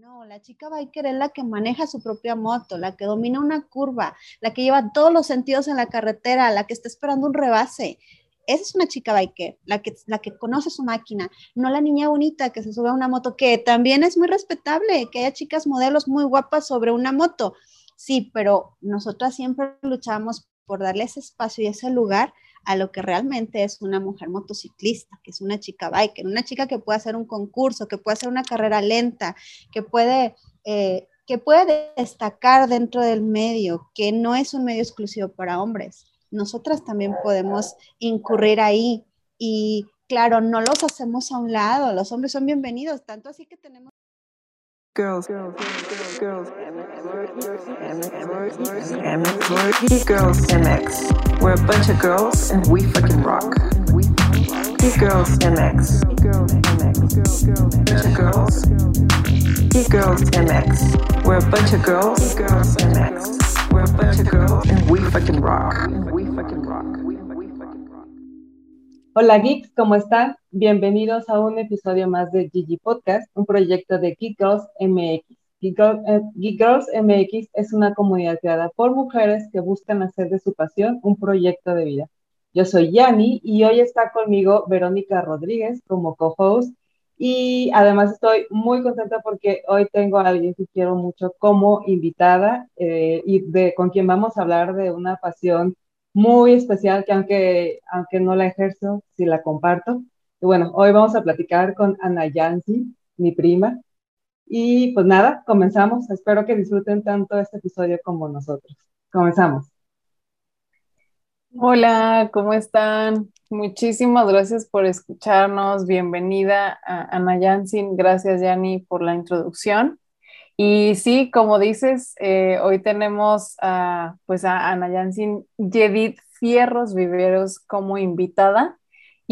No, la chica biker es la que maneja su propia moto, la que domina una curva, la que lleva todos los sentidos en la carretera, la que está esperando un rebase. Esa es una chica biker, la que, la que conoce su máquina, no la niña bonita que se sube a una moto, que también es muy respetable, que haya chicas modelos muy guapas sobre una moto. Sí, pero nosotras siempre luchamos por darle ese espacio y ese lugar a lo que realmente es una mujer motociclista, que es una chica biker, una chica que puede hacer un concurso, que puede hacer una carrera lenta, que puede, eh, que puede destacar dentro del medio, que no es un medio exclusivo para hombres. Nosotras también podemos incurrir ahí y claro, no los hacemos a un lado, los hombres son bienvenidos, tanto así que tenemos girls, girls, girls, girls, girls, MX. We're a bunch of girls and we fucking rock. Geek girls, MX. Bunch of girls. Geek girls, MX. We're a bunch of girls. Girls, MX. We're a bunch of girls and we fucking rock. We fucking rock. Hola geeks, ¿cómo están? Bienvenidos a un episodio más de Gigi Podcast, un proyecto de Geek Girls MX. Eh, Geek, Girls MX es una comunidad creada por mujeres que buscan hacer de su pasión un proyecto de vida. Yo soy Yani y hoy está conmigo Verónica Rodríguez como co-host y además estoy muy contenta porque hoy tengo a alguien que quiero mucho como invitada eh, y de, con quien vamos a hablar de una pasión muy especial que aunque, aunque no la ejerzo, sí la comparto. Y bueno, hoy vamos a platicar con Ana Yancy, mi prima. Y pues nada, comenzamos. Espero que disfruten tanto este episodio como nosotros. Comenzamos. Hola, ¿cómo están? Muchísimas gracias por escucharnos. Bienvenida a Ana Yancy. Gracias, Yani, por la introducción. Y sí, como dices, eh, hoy tenemos a, pues a Ana Yansin Yedid Fierros Viveros como invitada.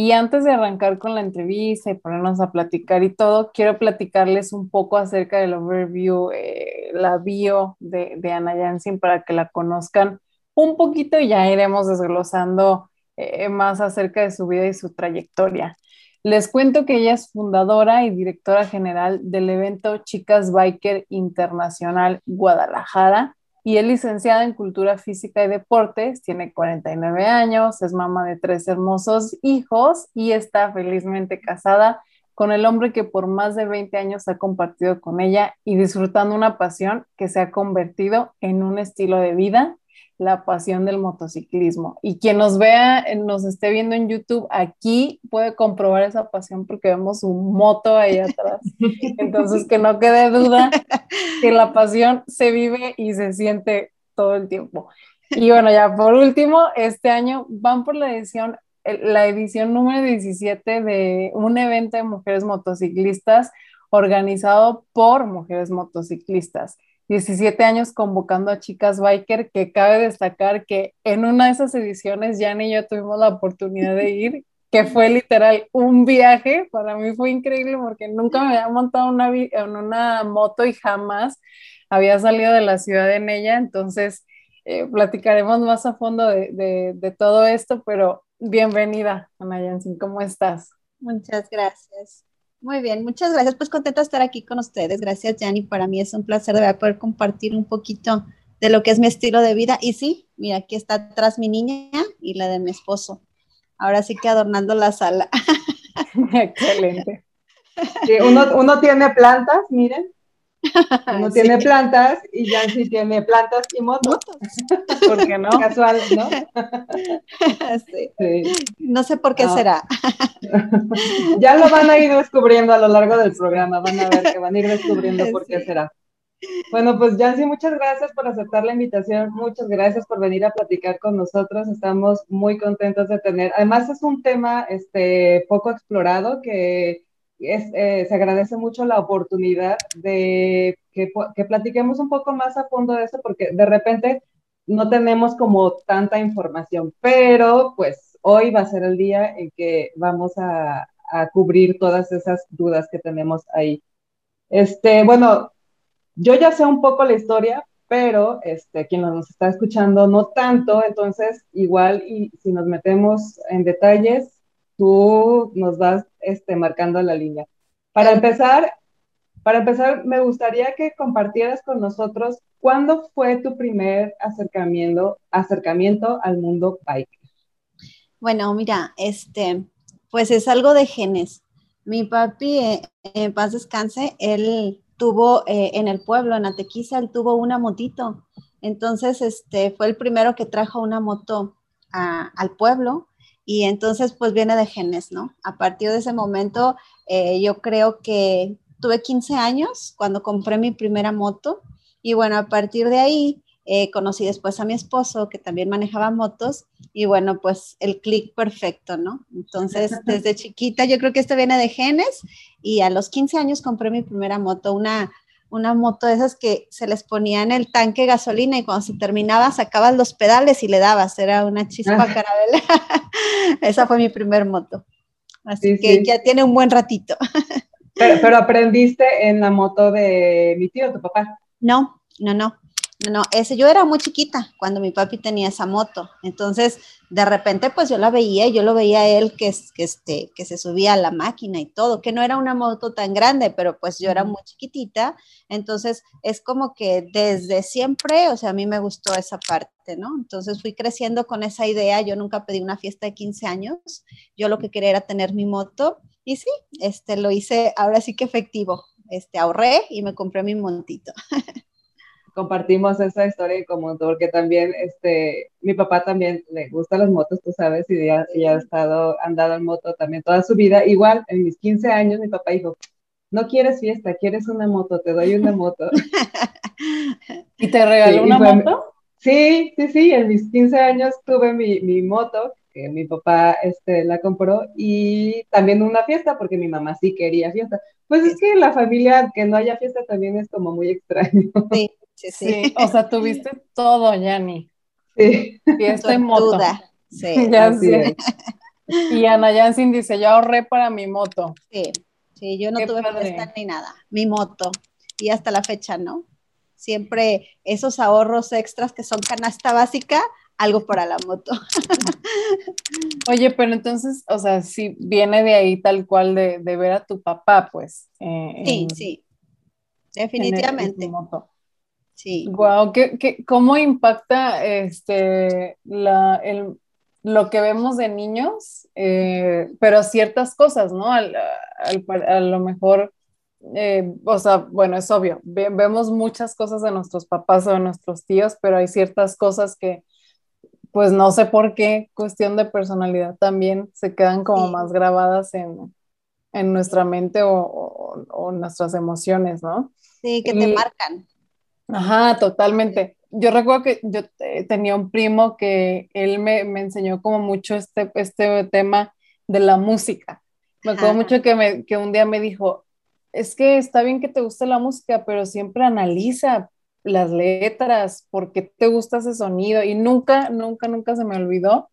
Y antes de arrancar con la entrevista y ponernos a platicar y todo, quiero platicarles un poco acerca del overview, eh, la bio de, Ana Yansin para que la conozcan un poquito y ya iremos desglosando eh, más acerca de su vida y su trayectoria. Les cuento que ella es fundadora y directora general del evento Chicas Biker Internacional Guadalajara y es licenciada en Cultura Física y Deportes, tiene 49 años, es mamá de tres hermosos hijos y está felizmente casada con el hombre que por más de 20 años ha compartido con ella y disfrutando una pasión que se ha convertido en un estilo de vida la pasión del motociclismo. Y quien nos vea, eh, nos esté viendo en YouTube, aquí puede comprobar esa pasión porque vemos un moto ahí atrás. Entonces, que no quede duda que la pasión se vive y se siente todo el tiempo. Y bueno, ya por último, este año van por la edición, la edición número 17 de un evento de mujeres motociclistas organizado por mujeres motociclistas. 17 años convocando a chicas biker, que cabe destacar que en una de esas ediciones Jan y yo tuvimos la oportunidad de ir, que fue literal un viaje, para mí fue increíble porque nunca me había montado una, en una moto y jamás había salido de la ciudad en ella, entonces eh, platicaremos más a fondo de, todo esto, pero bienvenida, Ana Jansin, ¿cómo estás? Muchas gracias. Muy bien, muchas gracias. Pues contenta de estar aquí con ustedes. Gracias, Yanni. Para mí es un placer de poder compartir un poquito de lo que es mi estilo de vida. Y sí, mira, aquí está atrás mi niña y la de mi esposo. Ahora sí que adornando la sala. Excelente. uno, uno tiene plantas, miren, no tiene plantas y Yancy tiene plantas y motos. ¿Por qué no? Casual, ¿no? Sí. No sé por qué ah. será. Ya lo van a ir descubriendo a lo largo del programa, van a ver que van a ir descubriendo por qué será. Bueno, pues Yancy, muchas gracias por aceptar la invitación, muchas gracias por venir a platicar con nosotros, estamos muy contentos de tener, además es un tema este, poco explorado que eh, se agradece mucho la oportunidad de que, que, platiquemos un poco más a fondo de eso, porque de repente no tenemos como tanta información, pero pues hoy va a ser el día en que vamos a, a cubrir todas esas dudas que tenemos ahí. Este, bueno, yo ya sé un poco la historia, pero este, quien nos está escuchando no tanto, entonces igual y si nos metemos en detalles, tú nos vas este, marcando la línea. Para empezar, Para empezar, me gustaría que compartieras con nosotros cuándo fue tu primer acercamiento, acercamiento al mundo bike. Bueno, mira, este, pues es algo de genes. Mi papi, eh, en paz descanse, él tuvo eh, en el pueblo, en Atequiza, él tuvo una motito. Entonces, este, fue el primero que trajo una moto al pueblo y entonces, pues viene de genes, ¿no? A partir de ese momento, eh, yo creo que tuve 15 años cuando compré mi primera moto y bueno, a partir de ahí eh, conocí después a mi esposo que también manejaba motos y bueno, pues el clic perfecto, ¿no? Entonces, desde chiquita yo creo que esto viene de genes y a los 15 años compré mi primera moto, una, una moto de esas que se les ponía en el tanque gasolina y cuando se terminaba sacabas los pedales y le dabas, era una chispa ah. carabela. Esa fue mi primer moto. Así que ya tiene un buen ratito. pero, pero aprendiste en la moto de mi tío, tu papá. No, no, no. No, ese, yo era muy chiquita cuando mi papi tenía esa moto. Entonces, de repente, pues yo la veía y yo lo veía a él que, que, este, que se subía a la máquina y todo, que no era una moto tan grande, pero pues yo era muy chiquitita. Entonces, es como que desde siempre, o sea, a mí me gustó esa parte, ¿no? Entonces fui creciendo con esa idea. Yo nunca pedí una fiesta de 15 años. Yo lo que quería era tener mi moto. Y sí, este, lo hice ahora sí que efectivo. Este, ahorré y me compré mi montito. compartimos esa historia como porque también este mi papá también le gustan las motos, tú sabes, y ya, ya ha estado andado en moto también toda su vida. Igual en mis 15 años mi papá dijo, "No quieres fiesta, quieres una moto, te doy una moto." ¿Y te regaló una moto? Sí, sí, sí, en mis 15 años tuve mi, mi moto que mi papá este, la compró y también una fiesta porque mi mamá sí quería fiesta. Pues es que la familia que no haya fiesta también es como muy extraño. Sí, Sí, o sea, tuviste todo, Yanni. Sí. Fiesta en moto. Sí. ya sé. Y Ana Jansin dice, yo ahorré para mi moto. Sí, sí, yo no tuve fiesta ni nada. Mi moto. Y hasta la fecha, ¿no? Siempre esos ahorros extras que son canasta básica, algo para la moto. Oye, pero entonces, o sea, si viene de ahí tal cual de, ver a tu papá, pues. Eh, sí, sí. Definitivamente. moto. Sí. Wow, ¿qué, cómo impacta este, la, el, lo que vemos de niños, eh, pero ciertas cosas, ¿no? Al, a lo mejor, eh, o sea, bueno, es obvio, vemos muchas cosas de nuestros papás o de nuestros tíos, pero hay ciertas cosas que, pues no sé por qué, cuestión de personalidad también, se quedan como más grabadas en, en nuestra mente o, o, nuestras emociones, ¿no? Sí, que te marcan. Ajá, totalmente. Yo recuerdo que yo tenía un primo que él me, enseñó como mucho este, este tema de la música. Me acuerdo mucho que, me, que un día me dijo, es que está bien que te guste la música, pero siempre analiza las letras, por qué te gusta ese sonido. Y nunca, nunca, nunca se me olvidó.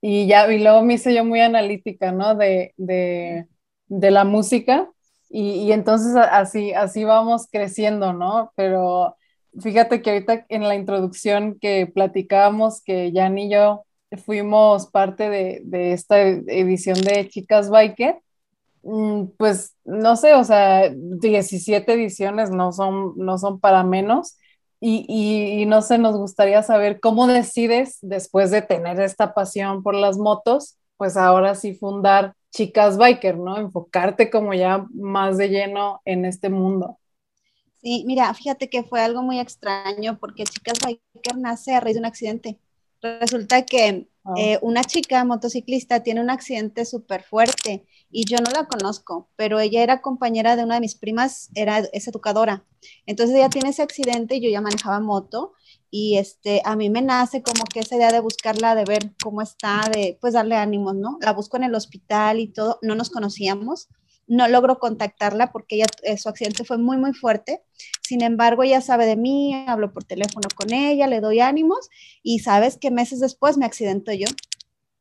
Y ya, y luego me hice yo muy analítica, ¿no? De, de, de la música. Y, y, entonces así, así vamos creciendo, ¿no? Pero Fíjate que ahorita en la introducción que platicábamos que Jan y yo fuimos parte de, esta edición de Chicas Biker, mm, pues no sé, o sea, 17 ediciones no son, no son para menos. Y, y, no sé, nos gustaría saber cómo decides, después de tener esta pasión por las motos, pues ahora sí fundar Chicas Biker, ¿no? Enfocarte como ya más de lleno en este mundo. Sí, mira, fíjate que fue algo muy extraño porque Chicas Biker nace a raíz de un accidente. Resulta que ah. eh, una chica motociclista tiene un accidente súper fuerte y yo no la conozco, pero ella era compañera de una de mis primas, era, es educadora. Entonces ella tiene ese accidente y yo ya manejaba moto y este, a mí me nace como que esa idea de buscarla, de ver cómo está, de pues darle ánimos, ¿no? La busco en el hospital y todo, no nos conocíamos no logro contactarla porque ella, eh, su accidente fue muy, muy fuerte. Sin embargo, ella sabe de mí, hablo por teléfono con ella, le doy ánimos y sabes que meses después me accidento yo.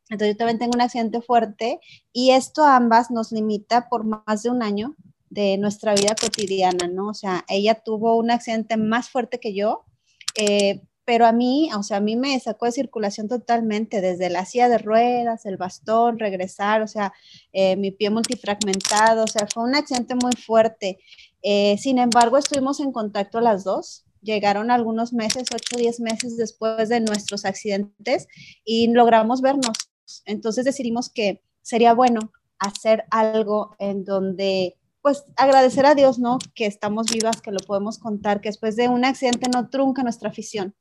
Entonces yo también tengo un accidente fuerte y esto a ambas nos limita por más de un año de nuestra vida cotidiana, ¿no? O sea, ella tuvo un accidente más fuerte que yo, eh, pero a mí, o sea, a mí me sacó de circulación totalmente, desde la silla de ruedas, el bastón, regresar, o sea, eh, mi pie multifragmentado, o sea, fue un accidente muy fuerte. Eh, sin embargo, estuvimos en contacto las dos. Llegaron algunos meses, 8 o 10 meses después de nuestros accidentes y logramos vernos. Entonces decidimos que sería bueno hacer algo en donde, pues, agradecer a Dios, ¿no? Que estamos vivas, que lo podemos contar, que después de un accidente no trunca nuestra afición.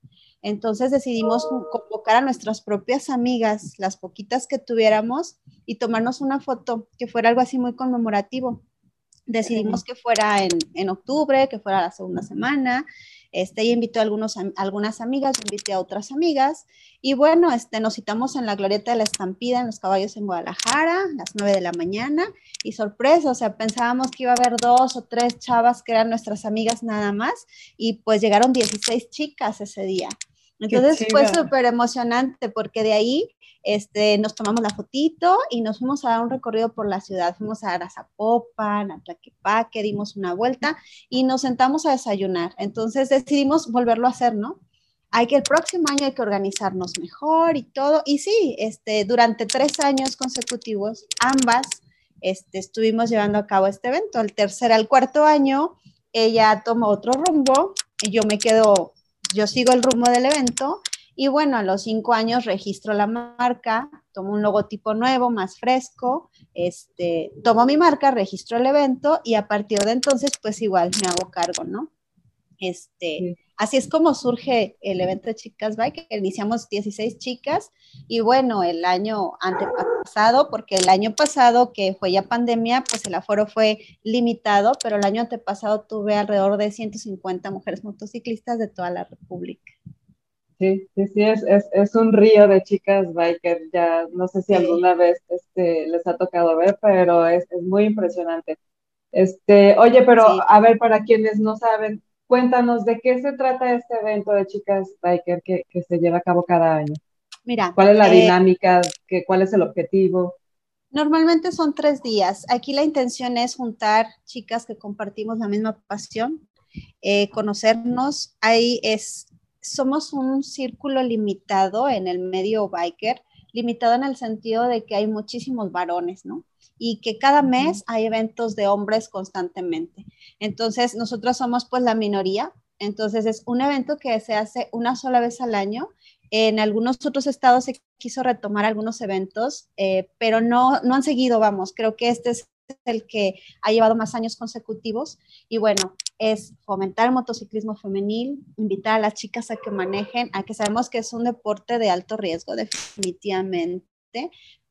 Entonces decidimos convocar a nuestras propias amigas, las poquitas que tuviéramos, y tomarnos una foto que fuera algo así muy conmemorativo decidimos que fuera en, en, octubre, que fuera la segunda semana. Este, ella invitó a algunas amigas, invité a otras amigas. Y bueno, este, nos citamos en la Glorieta de la Estampida en Los Caballos en Guadalajara, a las 9 de la mañana. Y sorpresa, o sea, pensábamos que iba a haber dos o tres chavas que eran nuestras amigas nada más. Y pues llegaron 16 chicas ese día. Entonces fue súper emocionante porque de ahí este, nos tomamos la fotito y nos fuimos a dar un recorrido por la ciudad. Fuimos a dar a Tlaquepaque, dimos una vuelta y nos sentamos a desayunar. Entonces decidimos volverlo a hacer, ¿no? Hay que el próximo año hay que organizarnos mejor y todo. Y sí, este, durante tres años consecutivos, ambas este, estuvimos llevando a cabo este evento. El tercer al cuarto año, ella tomó otro rumbo y yo me quedo, yo sigo el rumbo del evento y bueno, a los cinco años registro la marca, tomo un logotipo nuevo, más fresco, este, tomo mi marca, registro el evento y a partir de entonces, pues igual me hago cargo, ¿no? Este, Así es como surge el evento de Chicas Bike. Iniciamos 16 chicas y bueno, el año antepasado, porque el año pasado que fue ya pandemia, pues el aforo fue limitado, pero el año antepasado tuve alrededor de 150 mujeres motociclistas de toda la República. Sí, sí, sí, es, es, es, un río de chicas biker, ya no sé si alguna vez este, les ha tocado ver, pero es, es muy impresionante. Este, oye, pero a ver, para quienes no saben, cuéntanos de qué se trata este evento de chicas biker que, que se lleva a cabo cada año. Mira. ¿Cuál es la eh, dinámica? ¿Qué, ¿Cuál es el objetivo? Normalmente son tres días. Aquí la intención es juntar chicas que compartimos la misma pasión, eh, conocernos. Ahí es somos un círculo limitado en el medio biker, limitado en el sentido de que hay muchísimos varones, ¿no? Y que cada mes hay eventos de hombres constantemente. Entonces, nosotros somos pues la minoría. Entonces, es un evento que se hace una sola vez al año. En algunos otros estados se quiso retomar algunos eventos, eh, pero no, no han seguido, vamos. Creo que este es el que ha llevado más años consecutivos. Y bueno, es fomentar el motociclismo femenil, invitar a las chicas a que manejen, a que sabemos que es un deporte de alto riesgo, definitivamente,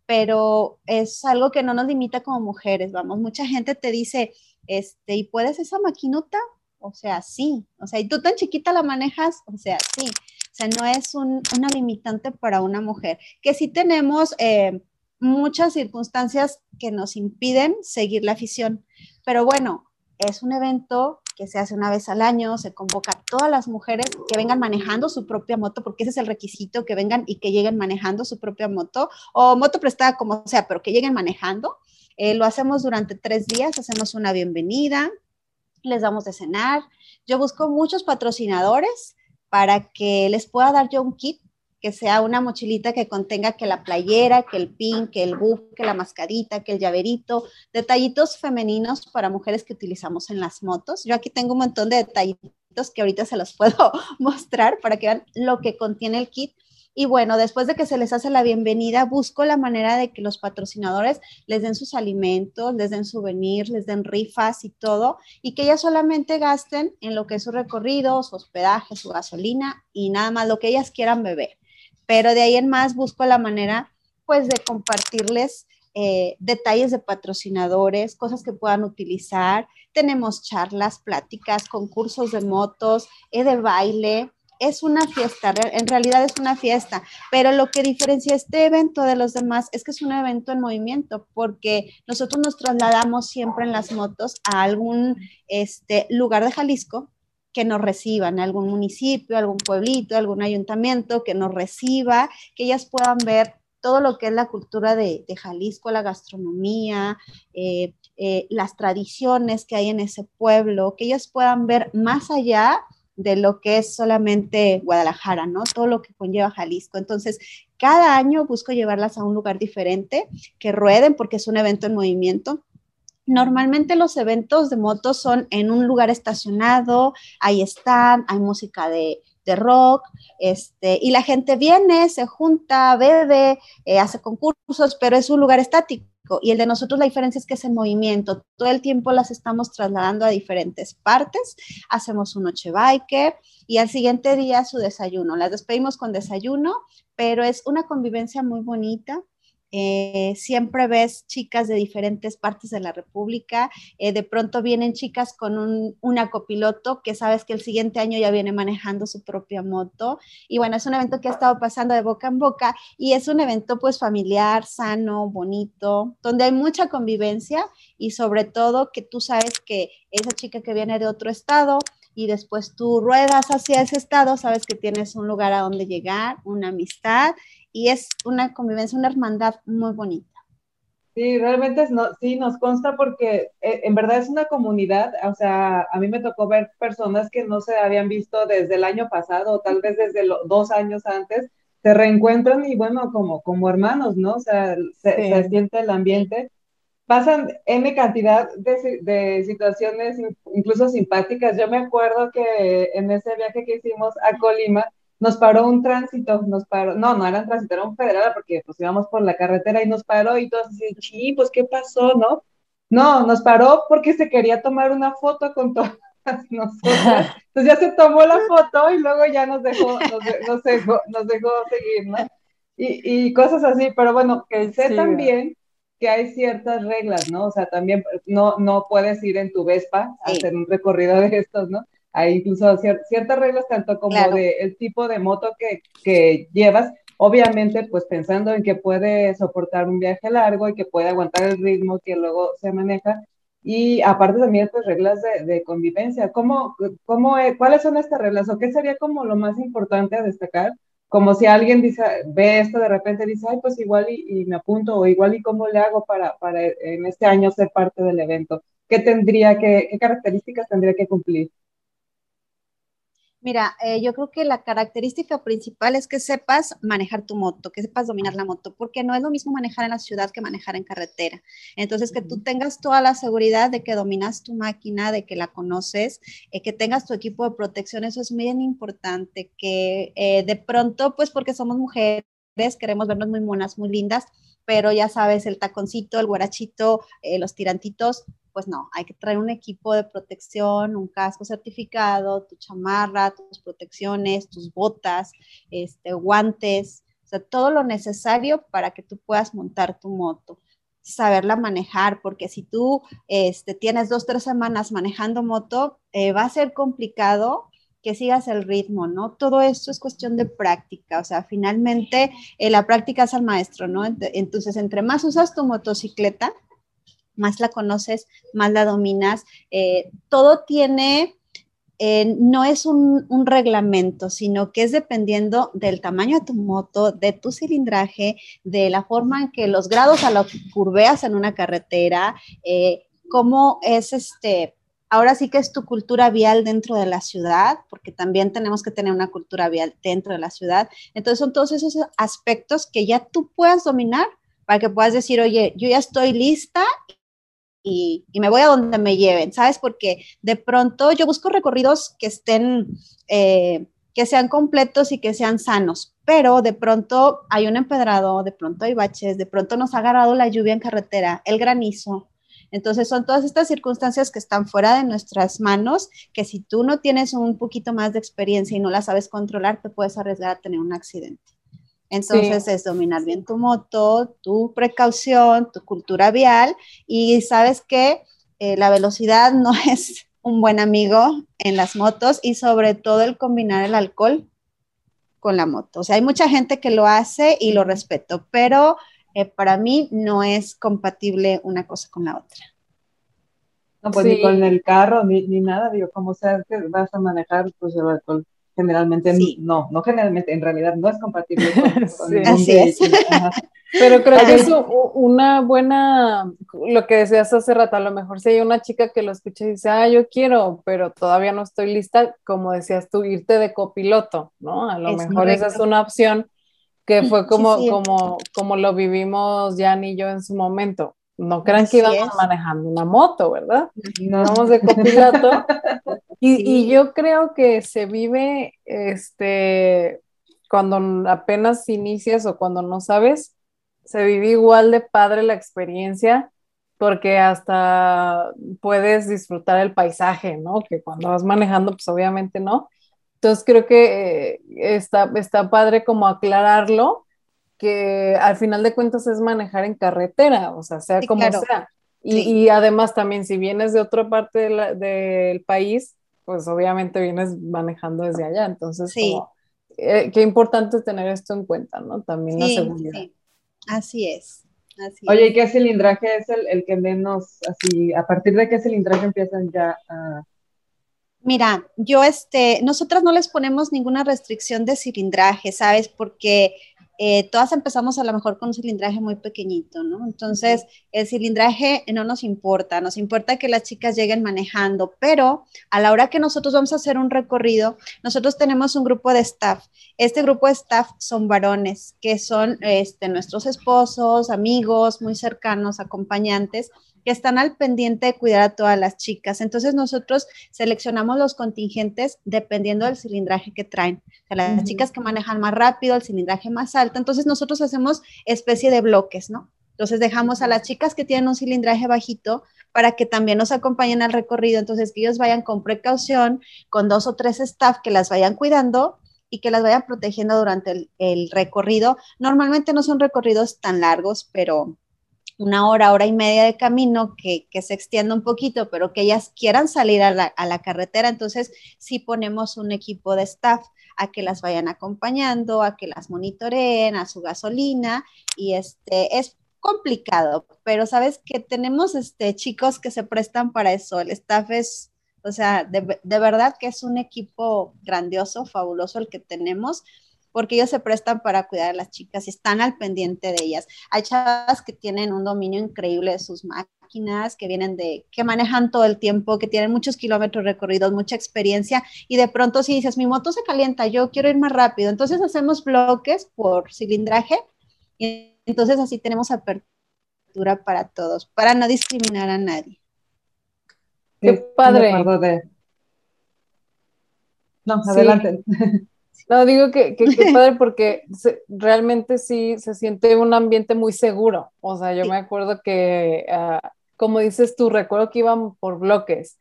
pero es algo que no nos limita como mujeres, vamos, mucha gente te dice, este, ¿y puedes esa maquinota? O sea, sí, o sea, ¿y tú tan chiquita la manejas? O sea, sí, o sea, no es un, una limitante para una mujer, que sí tenemos... Eh, muchas circunstancias que nos impiden seguir la afición. Pero bueno, es un evento que se hace una vez al año, se convoca todas las mujeres que vengan manejando su propia moto, porque ese es el requisito, que vengan y que lleguen manejando su propia moto, o moto prestada como sea, pero que lleguen manejando. Eh, lo hacemos durante tres días, hacemos una bienvenida, les damos de cenar. Yo busco muchos patrocinadores para que les pueda dar yo un kit que sea una mochilita que contenga que la playera, que el pin, que el buff, que la mascarita, que el llaverito, detallitos femeninos para mujeres que utilizamos en las motos. Yo aquí tengo un montón de detallitos que ahorita se los puedo mostrar para que vean lo que contiene el kit. Y bueno, después de que se les hace la bienvenida, busco la manera de que los patrocinadores les den sus alimentos, les den souvenirs, les den rifas y todo, y que ellas solamente gasten en lo que es su recorrido, su hospedaje, su gasolina y nada más lo que ellas quieran beber pero de ahí en más busco la manera pues de compartirles eh, detalles de patrocinadores, cosas que puedan utilizar. Tenemos charlas, pláticas, concursos de motos, eh, de baile. Es una fiesta, en realidad es una fiesta, pero lo que diferencia este evento de los demás es que es un evento en movimiento, porque nosotros nos trasladamos siempre en las motos a algún este, lugar de Jalisco que nos reciban, algún municipio, algún pueblito, algún ayuntamiento que nos reciba, que ellas puedan ver todo lo que es la cultura de, Jalisco, la gastronomía, eh, eh, las tradiciones que hay en ese pueblo, que ellas puedan ver más allá de lo que es solamente Guadalajara, ¿no? Todo lo que conlleva Jalisco. Entonces, cada año busco llevarlas a un lugar diferente, que rueden porque es un evento en movimiento, Normalmente los eventos de motos son en un lugar estacionado, ahí están, hay música de, rock, este, y la gente viene, se junta, bebe, eh, hace concursos, pero es un lugar estático. Y el de nosotros la diferencia es que es en movimiento. Todo el tiempo las estamos trasladando a diferentes partes. Hacemos un noche biker y al siguiente día su desayuno. Las despedimos con desayuno, pero es una convivencia muy bonita. Eh, siempre ves chicas de diferentes partes de la República, eh, de pronto vienen chicas con un, una copiloto que sabes que el siguiente año ya viene manejando su propia moto. Y bueno, es un evento que ha estado pasando de boca en boca y es un evento pues familiar, sano, bonito, donde hay mucha convivencia y sobre todo que tú sabes que esa chica que viene de otro estado y después tú ruedas hacia ese estado, sabes que tienes un lugar a donde llegar, una amistad y es una convivencia, una hermandad muy bonita. Sí, realmente es, no, sí nos consta porque eh, en verdad es una comunidad, o sea, a mí me tocó ver personas que no se habían visto desde el año pasado, o tal vez desde los dos años antes, se reencuentran y bueno, como, como hermanos, ¿no? O sea, se, siente el ambiente. Pasan N cantidad de, de, situaciones incluso simpáticas. Yo me acuerdo que en ese viaje que hicimos a Colima, nos paró un tránsito, nos paró, no, no era un tránsito, era un federal porque pues íbamos por la carretera y nos paró y todos así, sí, pues ¿qué pasó, no? No, nos paró porque se quería tomar una foto con todas nosotras. Entonces ya se tomó la foto y luego ya nos dejó, nos, dejó, nos dejó seguir, ¿no? Y, y, cosas así, pero bueno, que sé también que hay ciertas reglas, ¿no? O sea, también no, no puedes ir en tu Vespa a hacer un recorrido de estos, ¿no? Hay incluso ciertas reglas, tanto como de el tipo de moto que, que, llevas, obviamente pues pensando en que puede soportar un viaje largo y que puede aguantar el ritmo que luego se maneja. Y aparte también pues reglas de, de convivencia. ¿Cómo, cómo, eh, ¿Cuáles son estas reglas o qué sería como lo más importante a destacar? Como si alguien dice, ve esto de repente dice, ay, pues igual y, y me apunto o igual y cómo le hago para, para en este año ser parte del evento. ¿Qué tendría que, qué características tendría que cumplir? Mira, eh, yo creo que la característica principal es que sepas manejar tu moto, que sepas dominar la moto, porque no es lo mismo manejar en la ciudad que manejar en carretera. Entonces, que tú tengas toda la seguridad de que dominas tu máquina, de que la conoces, eh, que tengas tu equipo de protección, eso es bien importante, que eh, de pronto, pues porque somos mujeres, queremos vernos muy monas, muy lindas, pero ya sabes, el taconcito, el guarachito, los tirantitos, pues no, hay que traer un equipo de protección, un casco certificado, tu chamarra, tus protecciones, tus botas, este, guantes, o sea, todo lo necesario para que tú puedas montar tu moto saberla manejar, porque si tú este, tienes dos, tres semanas manejando moto, eh, va a ser complicado que sigas el ritmo, ¿no? Todo esto es cuestión de práctica, o sea, finalmente eh, la práctica es al maestro, ¿no? Entonces, entre más usas tu motocicleta, más la conoces, más la dominas. Eh, todo tiene, eh, no es un, reglamento, sino que es dependiendo del tamaño de tu moto, de tu cilindraje, de la forma en que los grados a los que curveas en una carretera, eh, cómo es este, ahora sí que es tu cultura vial dentro de la ciudad, porque también tenemos que tener una cultura vial dentro de la ciudad. Entonces son todos esos aspectos que ya tú puedas dominar para que puedas decir, oye, yo ya estoy lista y, me voy a donde me lleven, ¿sabes? Porque de pronto yo busco recorridos que estén, eh, que sean completos y que sean sanos, pero de pronto hay un empedrado, de pronto hay baches, de pronto nos ha agarrado la lluvia en carretera, el granizo. Entonces son todas estas circunstancias que están fuera de nuestras manos, que si tú no tienes un poquito más de experiencia y no las sabes controlar, te puedes arriesgar a tener un accidente. Entonces es dominar bien tu moto, tu precaución, tu cultura vial y sabes que eh, la velocidad no es un buen amigo en las motos y sobre todo el combinar el alcohol con la moto. O sea, hay mucha gente que lo hace y lo respeto, pero eh, para mí no es compatible una cosa con la otra. No, pues ni con el carro, ni, ni nada, digo, como sea que vas a manejar, pues el alcohol generalmente no, no generalmente, en realidad no es compatible con, Así es. Pero creo que es una buena, lo que decías hace rato, a lo mejor si hay una chica que lo escucha y dice, ah, yo quiero, pero todavía no estoy lista, como decías tú, irte de copiloto, ¿no? A lo mejor esa es una opción que fue como, como, como lo vivimos Jan y yo en su momento. No crean que íbamos manejando una moto, ¿verdad? No. Vamos de copiloto. y, y, yo creo que se vive, este, cuando apenas inicias o cuando no sabes, se vive igual de padre la experiencia porque hasta puedes disfrutar el paisaje, ¿no? Que cuando vas manejando, pues obviamente no. Entonces creo que eh, está, está padre como aclararlo que al final de cuentas es manejar en carretera, o sea, sea como sea. Y, además también si vienes de otra parte del país, pues obviamente vienes manejando desde allá. Entonces, como, eh, qué importante tener esto en cuenta, ¿no? También la seguridad. Así es. Así Oye, ¿y qué cilindraje es el, el que menos, así, a partir de qué cilindraje empiezan ya a Mira, yo este, nosotras no les ponemos ninguna restricción de cilindraje, ¿sabes? Porque eh, todas empezamos a lo mejor con un cilindraje muy pequeñito, ¿no? Entonces, el cilindraje no nos importa, nos importa que las chicas lleguen manejando, pero a la hora que nosotros vamos a hacer un recorrido, nosotros tenemos un grupo de staff. Este grupo de staff son varones, que son este, nuestros esposos, amigos, muy cercanos, acompañantes que están al pendiente de cuidar a todas las chicas. Entonces nosotros seleccionamos los contingentes dependiendo del cilindraje que traen. O sea, las chicas que manejan más rápido, el cilindraje más alto. Entonces nosotros hacemos especie de bloques, ¿no? Entonces dejamos a las chicas que tienen un cilindraje bajito para que también nos acompañen al recorrido. Entonces que ellos vayan con precaución, con dos o tres staff que las vayan cuidando y que las vayan protegiendo durante el, el recorrido. Normalmente no son recorridos tan largos, pero una hora, hora y media de camino que, se extienda un poquito, pero que ellas quieran salir a la, carretera, entonces sí ponemos un equipo de staff a que las vayan acompañando, a que las monitoreen, a su gasolina, y este es complicado, pero sabes que tenemos este, chicos que se prestan para eso, el staff es, o sea, de, de verdad que es un equipo grandioso, fabuloso el que tenemos porque ellos se prestan para cuidar a las chicas y están al pendiente de ellas. Hay chavas que tienen un dominio increíble de sus máquinas, que vienen de, que manejan todo el tiempo, que tienen muchos kilómetros recorridos, mucha experiencia, y de pronto si dices, mi moto se calienta, yo quiero ir más rápido, entonces hacemos bloques por cilindraje, y entonces así tenemos apertura para todos, para no discriminar a nadie. Qué padre. No, adelante. No, digo que, que, padre porque realmente sí se siente un ambiente muy seguro. O sea, yo me acuerdo que, ah, como dices tú, recuerdo que iban por bloques,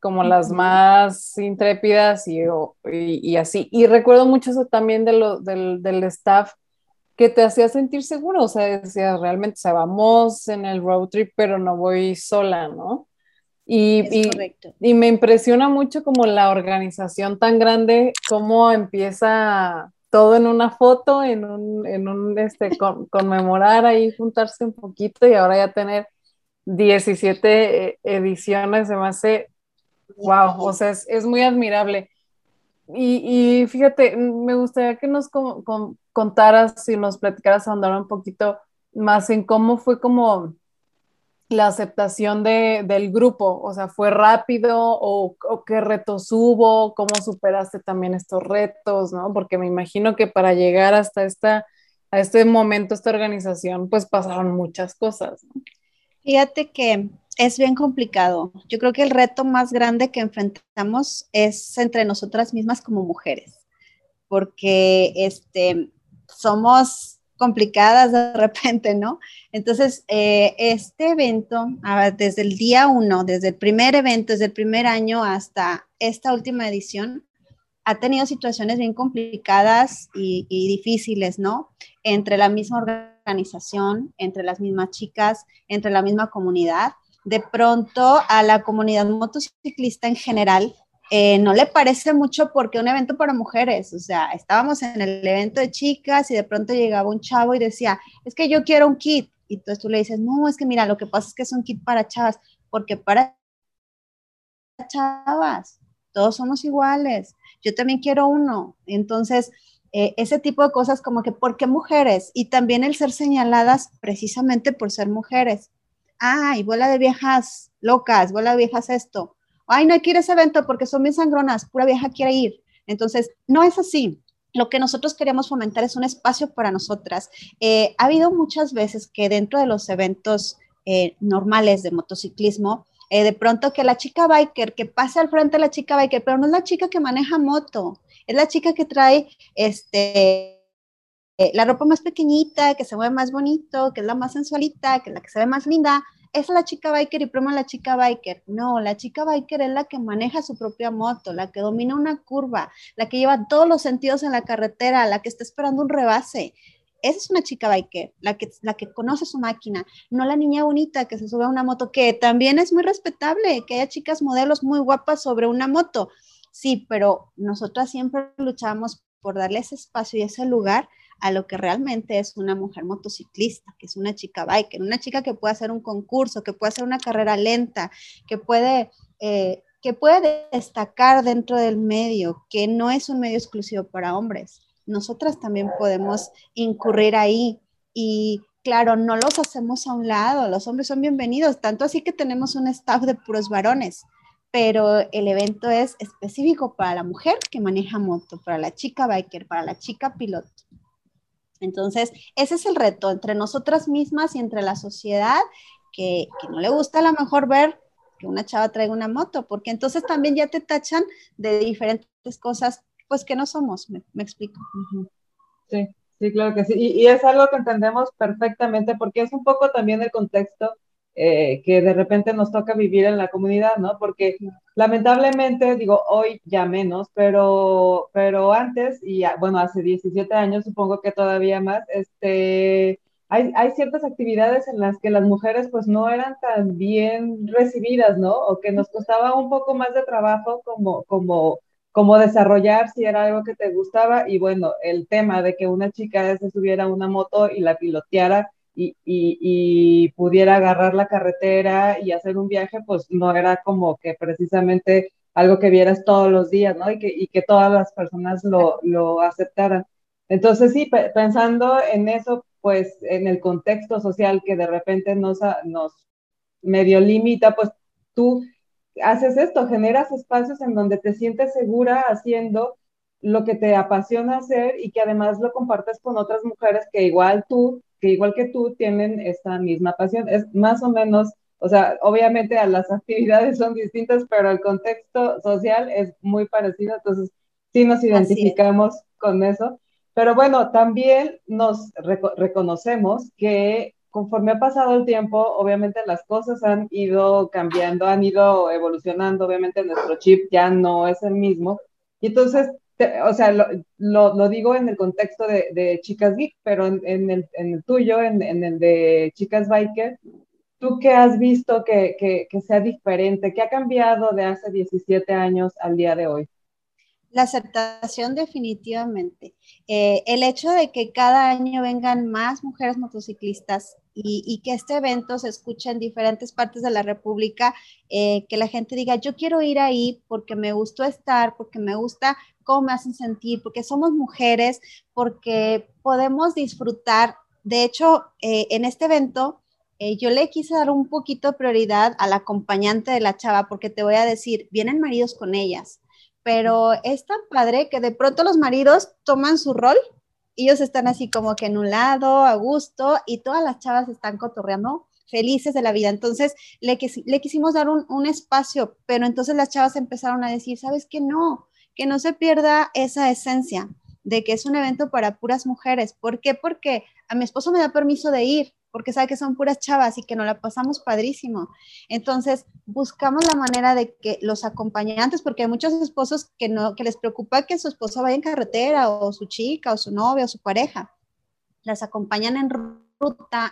como las más intrépidas y, y, así. Y recuerdo mucho eso también de lo, del, del staff que te hacía sentir seguro. O sea, decías, realmente, o sea, vamos en el road trip, pero no voy sola, ¿no? Y, y, me impresiona mucho como la organización tan grande, cómo empieza todo en una foto, en un, en un este, conmemorar ahí, juntarse un poquito y ahora ya tener 17 eh, ediciones, se me hace, wow, o sea, es, es muy admirable. Y, y, fíjate, me gustaría que nos contaras y nos platicaras, andar un poquito más en cómo fue como la aceptación de, del grupo? O sea, ¿fue rápido o, qué retos hubo? ¿Cómo superaste también estos retos? ¿no? Porque me imagino que para llegar hasta esta, a este momento, esta organización, pues pasaron muchas cosas. Fíjate que es bien complicado. Yo creo que el reto más grande que enfrentamos es entre nosotras mismas como mujeres, porque este, somos complicadas de repente, ¿no? Entonces, eh, este evento, desde el día uno, desde el primer evento, desde el primer año hasta esta última edición, ha tenido situaciones bien complicadas y, difíciles, ¿no? Entre la misma organización, entre las mismas chicas, entre la misma comunidad. De pronto a la comunidad motociclista en general eh, no le parece mucho porque un evento para mujeres, o sea, estábamos en el evento de chicas y de pronto llegaba un chavo y decía, es que yo quiero un kit. Y entonces tú le dices, no, es que mira, lo que pasa es que es un kit para chavas, porque para chavas, todos somos iguales, yo también quiero uno. Entonces, eh, ese tipo de cosas como que, ¿por qué mujeres? Y también el ser señaladas precisamente por ser mujeres. Ay, bola de viejas locas, bola de viejas esto ay, no hay que ir a ese evento porque son bien sangronas, pura vieja quiere ir. Entonces, no es así. Lo que nosotros queríamos fomentar es un espacio para nosotras. Eh, ha habido muchas veces que dentro de los eventos eh, normales de motociclismo, eh, de pronto que la chica biker, que pase al frente la chica biker, pero no es la chica que maneja moto, es la chica que trae este, la ropa más pequeñita, que se mueve más bonito, que es la más sensualita, que es la que se ve más linda, es la chica biker y promo la chica biker. No, la chica biker es la que maneja su propia moto, la que domina una curva, la que lleva todos los sentidos en la carretera, la que está esperando un rebase. Esa es una chica biker, la que, la que conoce su máquina, no la niña bonita que se sube a una moto, que también es muy respetable, que haya chicas modelos muy guapas sobre una moto. Sí, pero nosotras siempre luchamos por darle ese espacio y ese lugar a lo que realmente es una mujer motociclista, que es una chica biker, una chica que puede hacer un concurso, que puede hacer una carrera lenta, que puede, eh, que puede destacar dentro del medio, que no es un medio exclusivo para hombres. Nosotras también podemos incurrir ahí y claro, no los hacemos a un lado, los hombres son bienvenidos, tanto así que tenemos un staff de puros varones, pero el evento es específico para la mujer que maneja moto, para la chica biker, para la chica piloto. Entonces, ese es el reto entre nosotras mismas y entre la sociedad que, no le gusta a lo mejor ver que una chava traiga una moto, porque entonces también ya te tachan de diferentes cosas, pues que no somos, me, explico. Sí, sí, claro que sí. y, es algo que entendemos perfectamente porque es un poco también el contexto eh, que de repente nos toca vivir en la comunidad, ¿no? Porque lamentablemente, digo, hoy ya menos, pero, pero antes, y bueno, hace 17 años, supongo que todavía más, este, hay, hay, ciertas actividades en las que las mujeres pues no eran tan bien recibidas, ¿no? O que nos costaba un poco más de trabajo como, como, como desarrollar si era algo que te gustaba. Y bueno, el tema de que una chica se subiera a una moto y la piloteara, y, pudiera agarrar la carretera y hacer un viaje, pues no era como que precisamente algo que vieras todos los días, ¿no? Y que, y que todas las personas lo, lo aceptaran. Entonces, sí, pensando en eso, pues en el contexto social que de repente nos, nos medio limita, pues tú haces esto, generas espacios en donde te sientes segura haciendo lo que te apasiona hacer y que además lo compartes con otras mujeres que igual tú que igual que tú tienen esta misma pasión. Es más o menos, o sea, obviamente a las actividades son distintas, pero el contexto social es muy parecido, entonces sí nos identificamos con eso. Pero bueno, también nos reconocemos que conforme ha pasado el tiempo, obviamente las cosas han ido cambiando, han ido evolucionando, obviamente nuestro chip ya no es el mismo. Y entonces o sea, lo, lo, digo en el contexto de, de Chicas Geek, pero en, en, el, en el, tuyo, en, el de Chicas Biker, ¿tú qué has visto que, que, que, sea diferente? ¿Qué ha cambiado de hace 17 años al día de hoy? La aceptación definitivamente. Eh, el hecho de que cada año vengan más mujeres motociclistas y, que este evento se escuche en diferentes partes de la República, eh, que la gente diga, yo quiero ir ahí porque me gustó estar, porque me gusta cómo me hacen sentir, porque somos mujeres, porque podemos disfrutar. De hecho, eh, en este evento, eh, yo le quise dar un poquito prioridad al acompañante de la chava, porque te voy a decir, vienen maridos con ellas, pero es tan padre que de pronto los maridos toman su rol ellos están así como que en un lado, a gusto, y todas las chavas están cotorreando felices de la vida. Entonces, le, le quisimos dar un, un, espacio, pero entonces las chavas empezaron a decir, ¿sabes qué? No, que no se pierda esa esencia de que es un evento para puras mujeres. ¿Por qué? Porque a mi esposo me da permiso de ir, porque sabe que son puras chavas y que nos la pasamos padrísimo. Entonces, buscamos la manera de que los acompañantes, porque hay muchos esposos que no que les preocupa que su esposa vaya en carretera o su chica o su novia o su pareja. Las acompañan en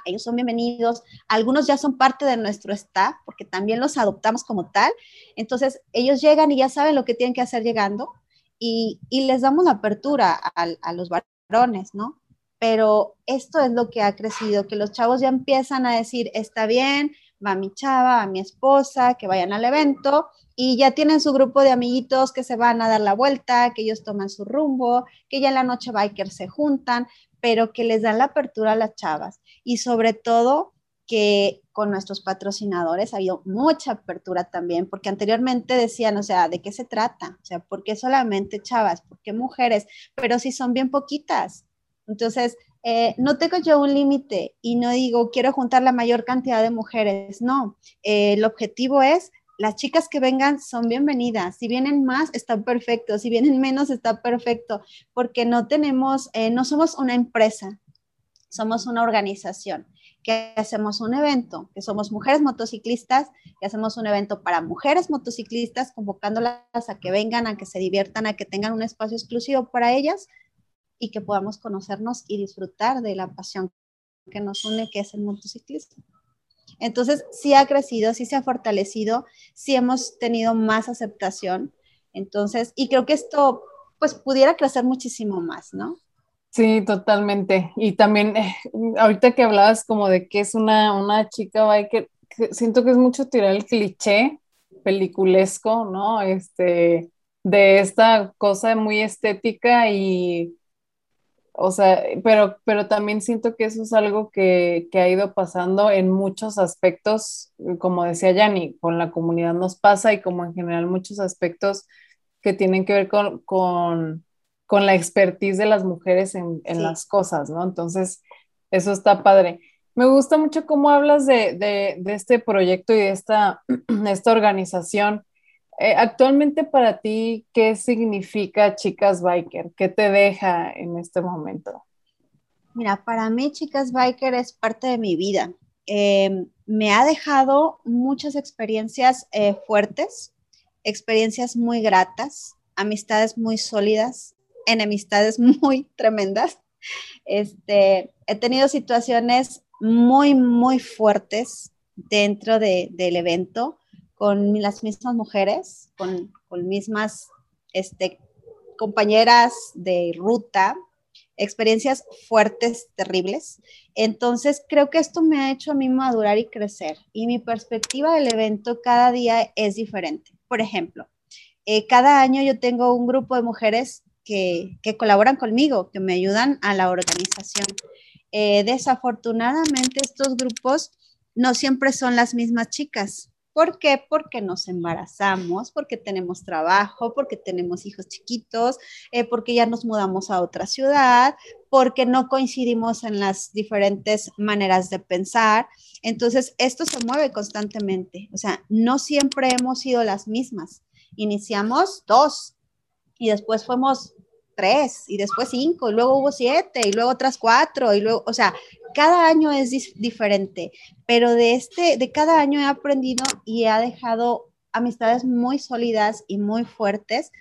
ellos son bienvenidos, algunos ya son parte de nuestro staff porque también los adoptamos como tal. Entonces, ellos llegan y ya saben lo que tienen que hacer llegando y, y les damos la apertura a, a los varones, ¿no? pero esto es lo que ha crecido, que los chavos ya empiezan a decir, está bien, va mi chava, va mi esposa, que vayan al evento y ya tienen su grupo de amiguitos que se van a dar la vuelta, que ellos toman su rumbo, que ya en la noche biker se juntan, pero que les dan la apertura a las chavas y sobre todo que con nuestros patrocinadores ha habido mucha apertura también, porque anteriormente decían, o sea, ¿de qué se trata? O sea, ¿por qué solamente chavas? ¿Por qué mujeres? Pero si son bien poquitas, entonces, eh, no tengo yo un límite y no digo quiero juntar la mayor cantidad de mujeres, no, eh, el objetivo es las chicas que vengan son bienvenidas. Si vienen más, está perfecto. Si vienen menos, está perfecto. Porque no tenemos, eh, no somos una empresa, somos una organización que hacemos un evento, que somos mujeres motociclistas, que hacemos un evento para mujeres motociclistas, convocándolas a que vengan, a que se diviertan, a que tengan un espacio exclusivo para ellas y que podamos conocernos y disfrutar de la pasión que nos une, que es el motociclismo. Entonces, sí ha crecido, sí se ha fortalecido, sí hemos tenido más aceptación. Entonces, y creo que esto, pues, pudiera crecer muchísimo más, ¿no? Sí, totalmente. Y también, eh, ahorita que hablabas como de que es una, una chica biker, siento que es mucho tirar el cliché peliculesco, ¿no? Este, de esta cosa muy estética y o sea, pero, pero también siento que eso es algo que, ha ido pasando en muchos aspectos, como decía Yanni, con la comunidad nos pasa y como en general muchos aspectos que tienen que ver con, la expertise de las mujeres en, las cosas, ¿no? Entonces, eso está padre. Me gusta mucho cómo hablas de, este proyecto y de esta, esta organización. Eh, actualmente para ti, ¿qué significa Chicas Biker? ¿Qué te deja en este momento? Mira, para mí Chicas Biker es parte de mi vida. Em, me ha dejado muchas experiencias eh, fuertes, experiencias muy gratas, amistades muy sólidas, enemistades muy tremendas. Este, he tenido situaciones muy, muy fuertes dentro del evento con las mismas mujeres, con, con mismas este, compañeras de ruta, experiencias fuertes, terribles. Entonces, creo que esto me ha hecho a mí madurar y crecer. Y mi perspectiva del evento cada día es diferente. Por ejemplo, eh, cada año yo tengo un grupo de mujeres que, que, colaboran conmigo, que me ayudan a la organización. Eh, desafortunadamente, estos grupos no siempre son las mismas chicas. ¿Por qué? Porque nos embarazamos, porque tenemos trabajo, porque tenemos hijos chiquitos, eh, porque ya nos mudamos a otra ciudad, porque no coincidimos en las diferentes maneras de pensar. Entonces, esto se mueve constantemente. O sea, no siempre hemos sido las mismas. Iniciamos dos y después fuimos tres y después cinco y luego hubo siete y luego otras cuatro y luego, o sea, cada año es diferente, pero de este, de cada año he aprendido y he dejado amistades muy sólidas y muy fuertes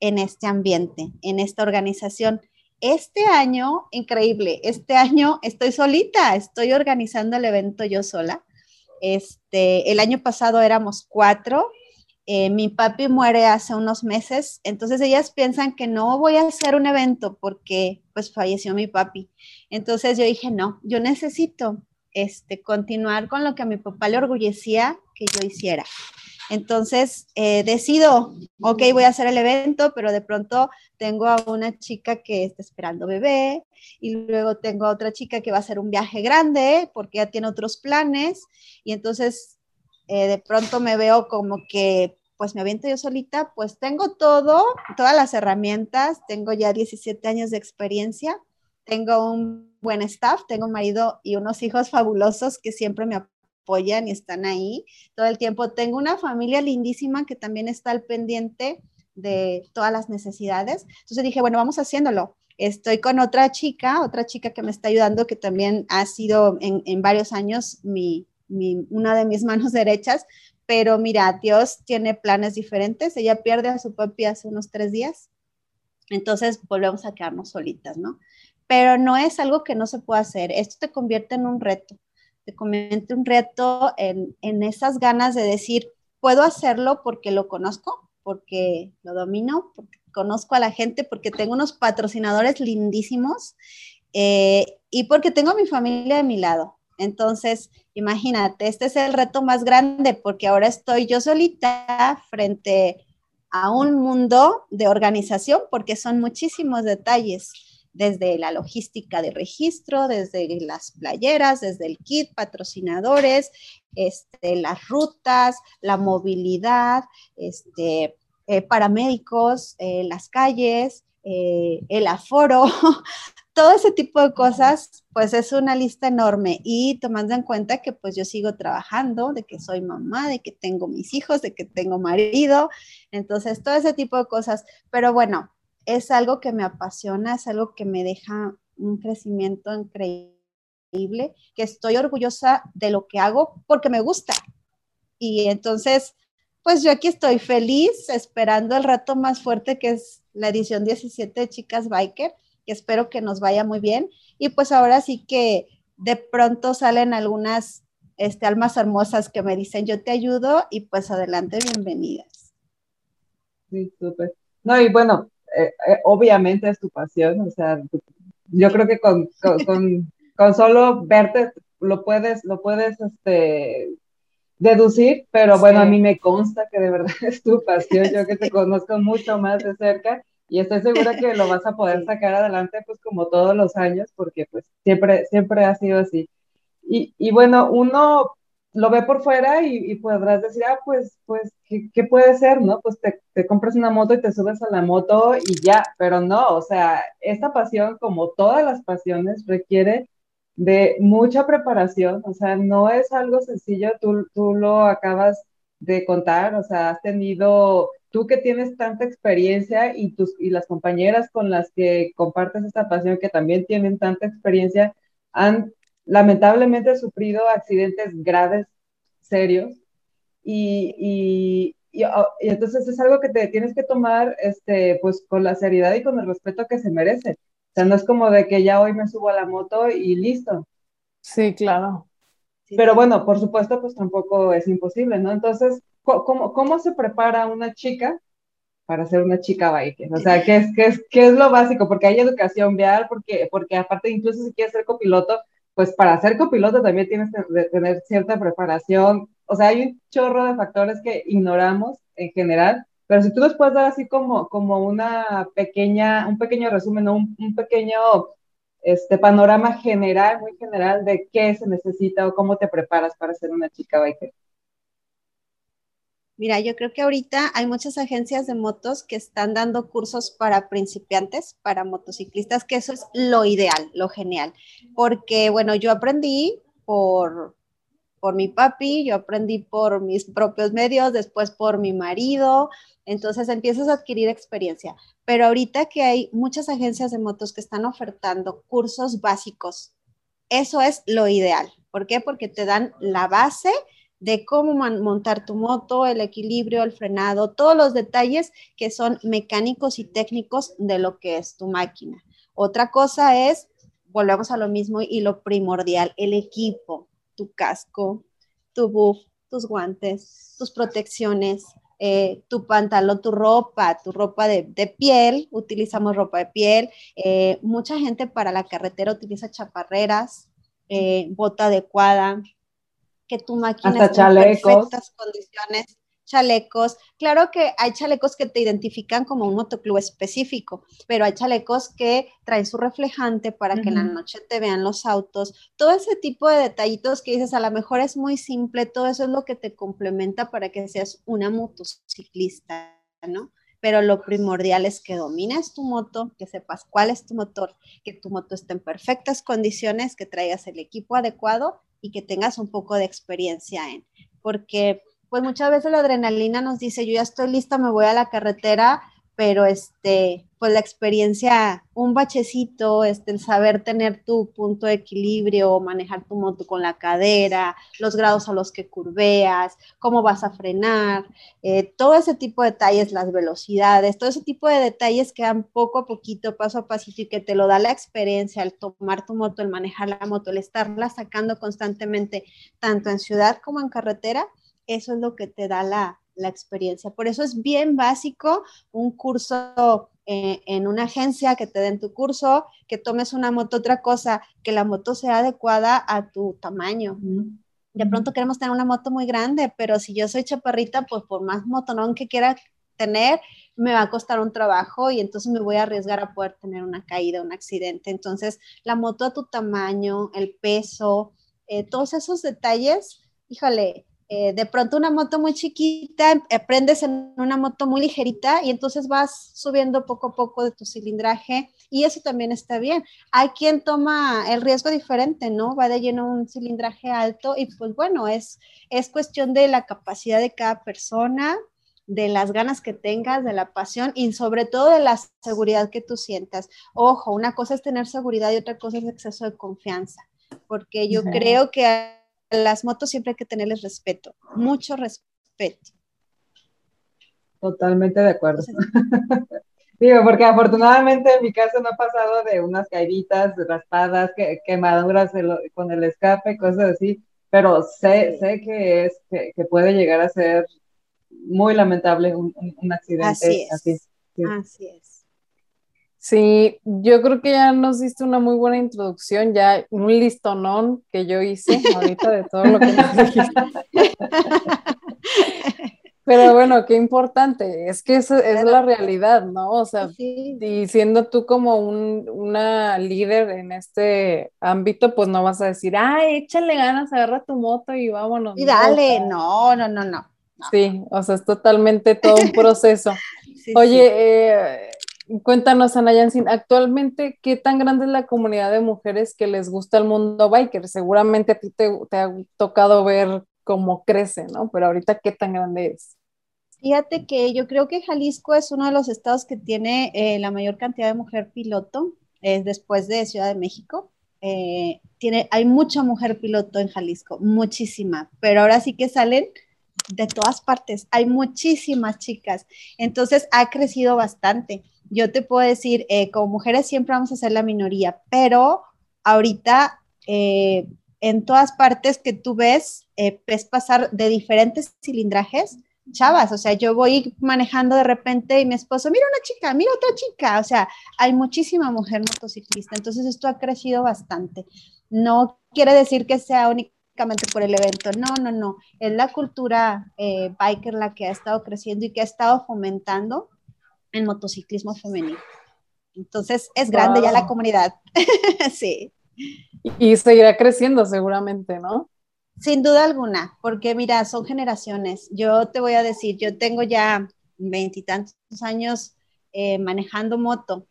en este ambiente, en esta organización. Este año, increíble, este año estoy solita, estoy organizando el evento yo sola. Este, el año pasado éramos cuatro eh, mi papi muere hace unos meses, entonces ellas piensan que no voy a hacer un evento porque pues falleció mi papi. Entonces yo dije, no, yo necesito este, continuar con lo que a mi papá le orgullecía que yo hiciera. Entonces eh, decido, ok, voy a hacer el evento, pero de pronto tengo a una chica que está esperando bebé y luego tengo a otra chica que va a hacer un viaje grande porque ya tiene otros planes y entonces eh, de pronto me veo como que pues me aviento yo solita, pues tengo todo, todas las herramientas, tengo ya 17 años de experiencia, tengo un buen staff, tengo un marido y unos hijos fabulosos que siempre me apoyan y están ahí todo el tiempo. Tengo una familia lindísima que también está al pendiente de todas las necesidades. Entonces dije, bueno, vamos haciéndolo. Estoy con otra chica, otra chica que me está ayudando, que también ha sido en, en varios años mi, una de mis manos derechas, pero mira, Dios tiene planes diferentes. Ella pierde a su papi hace unos tres días, entonces volvemos a quedarnos solitas, ¿no? Pero no es algo que no se pueda hacer. Esto te convierte en un reto, te convierte en un reto en, en esas ganas de decir, puedo hacerlo porque lo conozco, porque lo domino, conozco a la gente, porque tengo unos patrocinadores lindísimos eh, y porque tengo a mi familia de mi lado. Entonces, imagínate, este es el reto más grande porque ahora estoy yo solita frente a un mundo de organización porque son muchísimos detalles, desde la logística de registro, desde las playeras, desde el kit, patrocinadores, este, las rutas, la movilidad, este, eh, paramédicos, eh, las calles, eh, el aforo, todo ese tipo de cosas, pues es una lista enorme y tomando en cuenta que pues yo sigo trabajando, de que soy mamá, de que tengo mis hijos, de que tengo marido, entonces todo ese tipo de cosas, pero bueno, es algo que me apasiona, es algo que me deja un crecimiento increíble, que estoy orgullosa de lo que hago porque me gusta. Y entonces, pues yo aquí estoy feliz esperando el rato más fuerte que es la edición 17 de Chicas Biker, que espero que nos vaya muy bien. Y pues ahora sí que de pronto salen algunas este, almas hermosas que me dicen yo te ayudo y pues adelante, bienvenidas. Sí, súper. No, y bueno, eh, eh, obviamente es tu pasión, o sea, yo creo que con, con, con, solo verte lo puedes, lo puedes este, deducir, pero bueno, a mí me consta que de verdad es tu pasión, yo que te conozco mucho más de cerca y estoy segura que lo vas a poder sacar adelante pues como todos los años, porque pues siempre, siempre ha sido así. Y, y bueno, uno lo ve por fuera y, podrás decir, ah, pues, pues, ¿qué, ¿qué, puede ser, no? Pues te, te, compras una moto y te subes a la moto y ya, pero no, o sea, esta pasión, como todas las pasiones, requiere de mucha preparación, o sea, no es algo sencillo, tú, tú lo acabas de contar, o sea, has tenido, tú que tienes tanta experiencia y, tus, y las compañeras con las que compartes esta pasión, que también tienen tanta experiencia, han lamentablemente sufrido accidentes graves, serios, y, y, oh, y, entonces es algo que te tienes que tomar este, pues con la seriedad y con el respeto que se merece. O sea, no es como de que ya hoy me subo a la moto y listo. Sí, claro. Pero bueno, por supuesto, pues tampoco es imposible, ¿no? Entonces, ¿cómo, cómo se prepara una chica para ser una chica biker? O sea, ¿qué es, qué es, qué es lo básico? Porque hay educación vial, porque, porque aparte incluso si quieres ser copiloto, pues para ser copiloto también tienes que tener cierta preparación. O sea, hay un chorro de factores que ignoramos en general, pero si tú nos puedes dar así como, como una pequeña, un pequeño resumen, un, un pequeño este panorama general, muy general de qué se necesita o cómo te preparas para ser una chica biker. Mira, yo creo que ahorita hay muchas agencias de motos que están dando cursos para principiantes, para motociclistas, que eso es lo ideal, lo genial. Porque, bueno, yo aprendí por, por mi papi, yo aprendí por mis propios medios, después por mi marido, entonces empiezas a adquirir experiencia. Pero ahorita que hay muchas agencias de motos que están ofertando cursos básicos, eso es lo ideal. ¿Por qué? Porque te dan la base de cómo montar tu moto, el equilibrio, el frenado, todos los detalles que son mecánicos y técnicos de lo que es tu máquina. Otra cosa es, volvemos a lo mismo y lo primordial, el equipo, tu casco, tu buff, tus guantes, tus protecciones, eh, tu pantalón, tu ropa, tu ropa de, piel, utilizamos ropa de piel. Eh, mucha gente para la carretera utiliza chaparreras, eh, bota adecuada, que tu máquina esté en perfectas condiciones, chalecos. Claro que hay chalecos que te identifican como un motoclub específico, pero hay chalecos que traen su reflejante para que en la noche te vean los autos. Todo ese tipo de detallitos que dices, a lo mejor es muy simple, todo eso es lo que te complementa para que seas una motociclista, ¿no? Pero lo primordial es que domines tu moto, que sepas cuál es tu motor, que tu moto esté en perfectas condiciones, que traigas el equipo adecuado y que tengas un poco de experiencia en, porque pues muchas veces la adrenalina nos dice, yo ya estoy lista, me voy a la carretera, pero este, pues la experiencia, un bachecito, este, el saber tener tu punto de equilibrio, manejar tu moto con la cadera, los grados a los que curveas, cómo vas a frenar, eh, todo ese tipo de detalles, las velocidades, todo ese tipo de detalles que dan poco a poquito, paso a pasito y que te lo da la experiencia, el tomar tu moto, el manejar la moto, el estarla sacando constantemente, tanto en ciudad como en carretera, eso es lo que te da la, la experiencia. Por eso es bien básico un curso eh, en una agencia que te den tu curso, que tomes una moto, otra cosa, que la moto sea adecuada a tu tamaño. De pronto queremos tener una moto muy grande, pero si yo soy chaparrita, pues por más motonón que quiera tener, me va a costar un trabajo y entonces me voy a arriesgar a poder tener una caída, un accidente. Entonces, la moto a tu tamaño, el peso, eh, todos esos detalles, híjole, eh, de pronto una moto muy chiquita, aprendes en una moto muy ligerita y entonces vas subiendo poco a poco de tu cilindraje y eso también está bien. Hay quien toma el riesgo diferente, ¿no? Va de lleno un cilindraje alto y pues bueno, es, es cuestión de la capacidad de cada persona, de las ganas que tengas, de la pasión y sobre todo de la seguridad que tú sientas. Ojo, una cosa es tener seguridad y otra cosa es exceso de confianza, porque yo creo que las motos siempre hay que tenerles respeto, mucho respeto. Totalmente de acuerdo. Digo, porque afortunadamente en mi caso no ha pasado de unas caíditas, raspadas, que, quemaduras con el escape, cosas así, pero sé, sé que, es, que, puede llegar a ser muy lamentable un, accidente así. así. Así es. Sí, yo creo que ya nos diste una muy buena introducción, ya un listonón que yo hice ahorita de todo lo que nos dijiste. Pero bueno, qué importante, es que esa es la realidad, ¿no? O sea, y siendo tú como un, una líder en este ámbito, pues no vas a decir, ay, échale ganas, agarra tu moto y vámonos. Y dale, no, no, no, no. Sí, o sea, es totalmente todo un proceso. Oye, eh, Cuéntanos, Ana Yansin, actualmente, ¿qué tan grande es la comunidad de mujeres que les gusta el mundo biker? Seguramente a ti te, ha tocado ver cómo crece, ¿no? Pero ahorita, ¿qué tan grande es? Fíjate que yo creo que Jalisco es uno de los estados que tiene eh, la mayor cantidad de mujer piloto, es después de Ciudad de México. Eh, tiene, hay mucha mujer piloto en Jalisco, muchísima, pero ahora sí que salen de todas partes, hay muchísimas chicas, entonces ha crecido bastante. Yo te puedo decir, eh, como mujeres siempre vamos a ser la minoría, pero ahorita eh, en todas partes que tú ves, eh, ves pasar de diferentes cilindrajes, chavas, o sea, yo voy manejando de repente y mi esposo, mira una chica, mira otra chica, o sea, hay muchísima mujer motociclista, entonces esto ha crecido bastante. No quiere decir que sea por el evento, no, no, no, es la cultura biker la que ha estado creciendo y que ha estado fomentando en motociclismo femenino. Entonces es grande ya la comunidad. sí. Y seguirá creciendo seguramente, ¿no? Sin duda alguna, porque mira, son generaciones. Yo te voy a decir, yo tengo ya veintitantos años eh, manejando moto,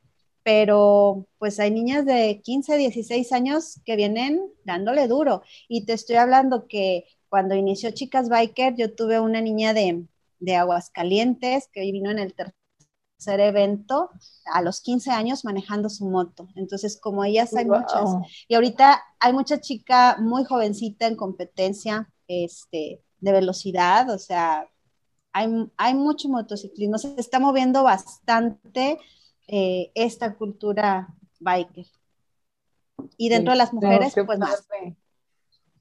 pero pues hay niñas de 15, 16 años que vienen dándole duro. Y te estoy hablando que cuando inició Chicas Biker, yo tuve una niña de, de Aguascalientes que vino en el tercer evento a los 15 años manejando su moto. Entonces, como ellas hay muchas, y ahorita hay mucha chica muy jovencita en competencia este, de velocidad, o sea, hay, hay mucho motociclismo, se está moviendo bastante eh, esta cultura biker. Y dentro de las mujeres, pues más.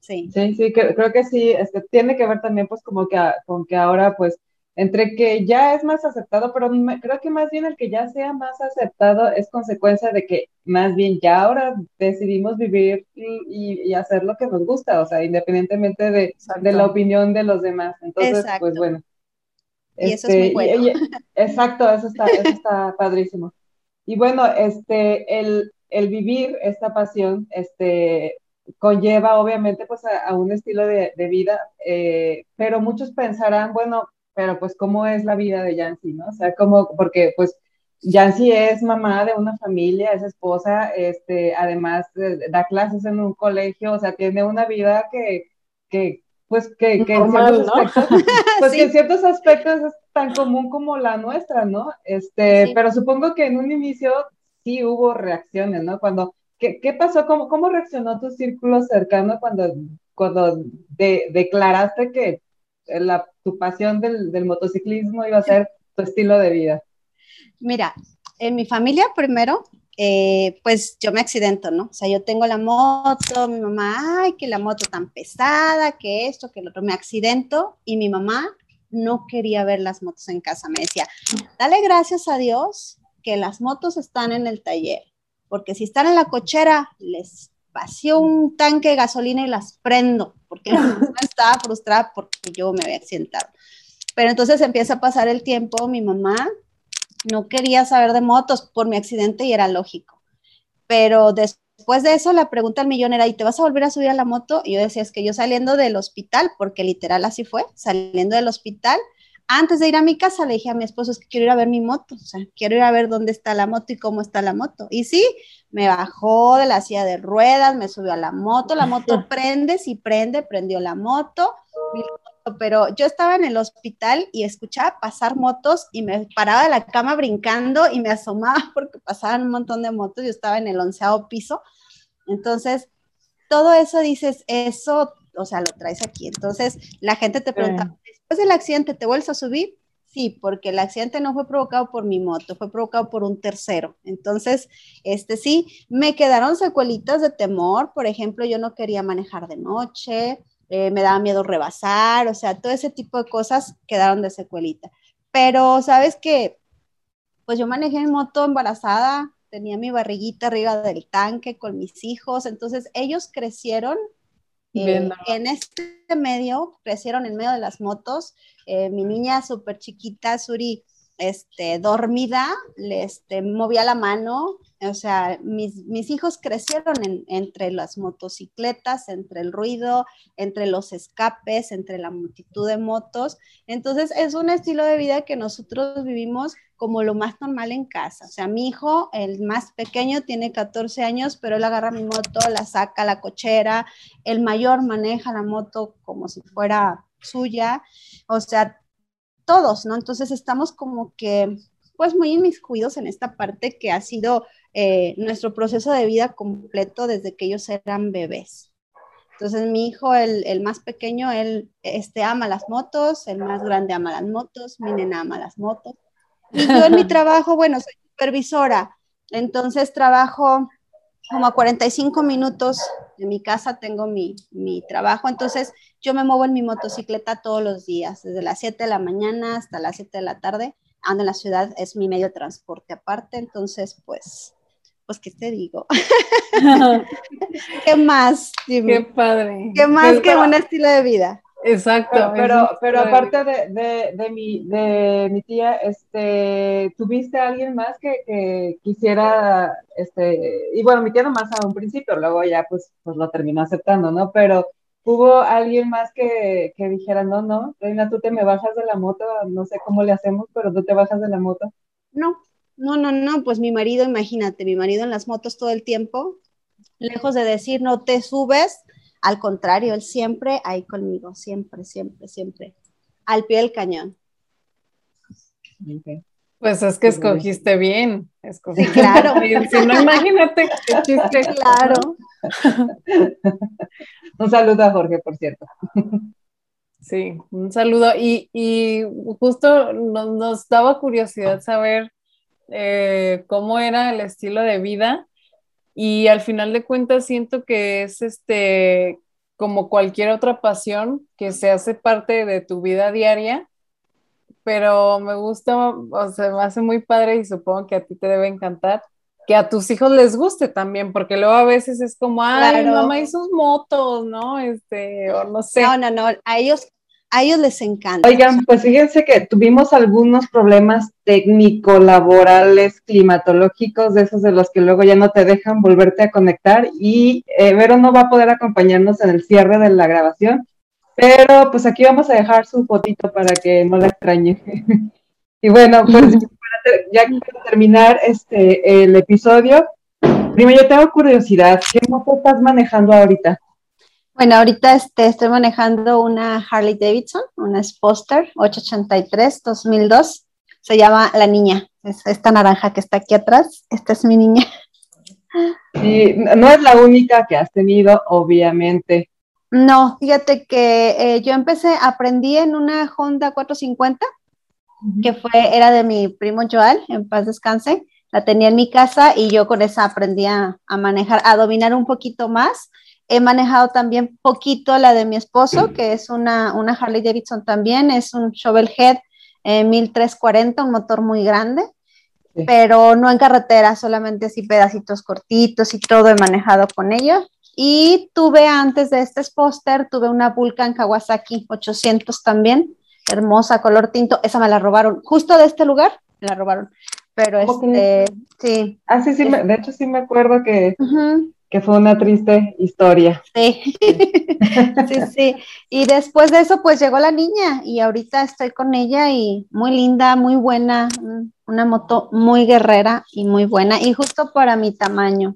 Sí. sí, sí, creo, que sí, este, tiene que ver también pues como que con que ahora pues entre que ya es más aceptado, pero creo que más bien el que ya sea más aceptado es consecuencia de que más bien ya ahora decidimos vivir y, hacer lo que nos gusta, o sea, independientemente de, la opinión de los demás. Entonces, pues bueno. Y eso es muy este, bueno. exacto, eso está, eso está padrísimo. Y bueno, este, el, el vivir esta pasión, este, conlleva obviamente pues a, un estilo de, vida, eh, pero muchos pensarán, bueno, pero pues cómo es la vida de Yancy, ¿no? O sea, como, porque pues Yancy es mamá de una familia, es esposa, este, además eh, da clases en un colegio, o sea, tiene una vida que, que pues que, que en ciertos aspectos, pues que en ciertos aspectos es tan común como la nuestra, ¿no? Este, pero supongo que en un inicio sí hubo reacciones, ¿no? Cuando, ¿qué, qué pasó? ¿Cómo, ¿Cómo reaccionó tu círculo cercano cuando, cuando declaraste que la, tu pasión del, motociclismo iba a ser tu estilo de vida? Mira, en mi familia primero, eh, pues yo me accidento, ¿no? O sea, yo tengo la moto, mi mamá, ay, que la moto tan pesada, que esto, que lo otro, me accidento y mi mamá no quería ver las motos en casa, me decía, dale gracias a Dios que las motos están en el taller, porque si están en la cochera, les vacío un tanque de gasolina y las prendo, porque estaba frustrada porque yo me había accidentado. Pero entonces empieza a pasar el tiempo, mi mamá no quería saber de motos por mi accidente y era lógico. Pero después de eso la pregunta al millón era, ¿y te vas a volver a subir a la moto? Y yo decía, es que yo saliendo del hospital, porque literal así fue, saliendo del hospital, antes de ir a mi casa le dije a mi esposo, es que quiero ir a ver mi moto, o sea, quiero ir a ver dónde está la moto y cómo está la moto. Y sí, me bajó de la silla de ruedas, me subió a la moto, la moto prende, sí prende, prendió la moto, pero yo estaba en el hospital y escuchaba pasar motos y me paraba de la cama brincando y me asomaba porque pasaban un montón de motos, yo estaba en el onceavo piso, entonces todo eso dices, eso, o sea, lo traes aquí, entonces la gente te pregunta, después del accidente, ¿te vuelves a subir? Sí, porque el accidente no fue provocado por mi moto, fue provocado por un tercero. Entonces, este sí, me quedaron secuelitas de temor. Por ejemplo, yo no quería manejar de noche, eh, me daba miedo rebasar, o sea, todo ese tipo de cosas quedaron de secuelita. Pero, ¿sabes qué? Pues yo manejé mi moto embarazada, tenía mi barriguita arriba del tanque con mis hijos, entonces ellos crecieron eh, en este medio, crecieron en medio de las motos. Eh, mi niña súper chiquita, Suri, este, dormida, le este, movía la mano. O sea, mis, mis hijos crecieron entre las motocicletas, entre el ruido, entre los escapes, entre la multitud de motos. Entonces, es un estilo de vida que nosotros vivimos como lo más normal en casa. O sea, mi hijo, el más pequeño, tiene 14 años, pero él agarra mi moto, la saca a la cochera, el mayor maneja la moto como si fuera suya, o sea, todos, ¿no? Entonces estamos como que, pues muy inmiscuidos en esta parte que ha sido eh, nuestro proceso de vida completo desde que ellos eran bebés. Entonces mi hijo, el, el, más pequeño, él este, ama las motos, el más grande ama las motos, mi nena ama las motos. Y yo en mi trabajo, bueno, soy supervisora, entonces trabajo como a 45 minutos de mi casa, tengo mi, mi, trabajo, entonces yo me muevo en mi motocicleta todos los días, desde las 7 de la mañana hasta las 7 de la tarde, ando en la ciudad, es mi medio de transporte aparte, entonces pues, pues, ¿qué te digo? ¿Qué más? Qué padre. ¿Qué más que un estilo de vida? Exacto. Pero, pero, aparte de, de, de, mi, de mi tía, este, ¿tuviste a alguien más que, que, quisiera, este, y bueno, mi tía nomás a un principio, luego ya pues, pues lo terminó aceptando, ¿no? Pero hubo alguien más que, que dijera, no, no, Reina, tú te me bajas de la moto, no sé cómo le hacemos, pero tú te bajas de la moto. No, no, no, no, pues mi marido, imagínate, mi marido en las motos todo el tiempo, lejos de decir no te subes, al contrario, él siempre ahí conmigo, siempre, siempre, siempre, al pie del cañón. Pues es que escogiste bien. Escogiste sí, claro. Bien. Si no, imagínate qué chiste. Claro. un saludo a Jorge, por cierto. Sí, un saludo. Y, y justo nos, nos, daba curiosidad saber eh, cómo era el estilo de vida y al final de cuentas siento que es este como cualquier otra pasión que se hace parte de tu vida diaria, pero me gusta, o sea, me hace muy padre y supongo que a ti te debe encantar que a tus hijos les guste también, porque luego a veces es como, ay, claro. mamá y sus motos, ¿no? Este, o no sé. No, no, no, a ellos a ellos les encanta. Oigan, pues fíjense que tuvimos algunos problemas técnico-laborales, climatológicos, de esos de los que luego ya no te dejan volverte a conectar y eh, Vero no va a poder acompañarnos en el cierre de la grabación, pero pues aquí vamos a dejar su fotito para que no la extrañe. y bueno, pues ya quiero terminar este el episodio. Primero, yo tengo curiosidad, ¿qué moto estás manejando ahorita? Bueno, ahorita este, estoy manejando una Harley Davidson, una Sposter 883 2002. Se llama La Niña. Es esta naranja que está aquí atrás. Esta es mi niña. No es la única que has tenido, obviamente. No, fíjate que eh, yo empecé, aprendí en una Honda 450, uh -huh. que fue, era de mi primo Joel, en paz descanse. La tenía en mi casa y yo con esa aprendí a, a manejar, a dominar un poquito más He manejado también poquito la de mi esposo, que es una, una Harley Davidson también, es un Shovel Head eh, 1340, un motor muy grande, sí. pero no en carretera, solamente así pedacitos cortitos y todo he manejado con ello. Y tuve antes de este póster, tuve una Vulcan Kawasaki 800 también, hermosa, color tinto, esa me la robaron, justo de este lugar, me la robaron. Pero este, sí. Ah, sí, sí, me, de hecho sí me acuerdo que, uh -huh que fue una triste historia. Sí. sí, sí. Y después de eso, pues llegó la niña y ahorita estoy con ella y muy linda, muy buena, una moto muy guerrera y muy buena y justo para mi tamaño.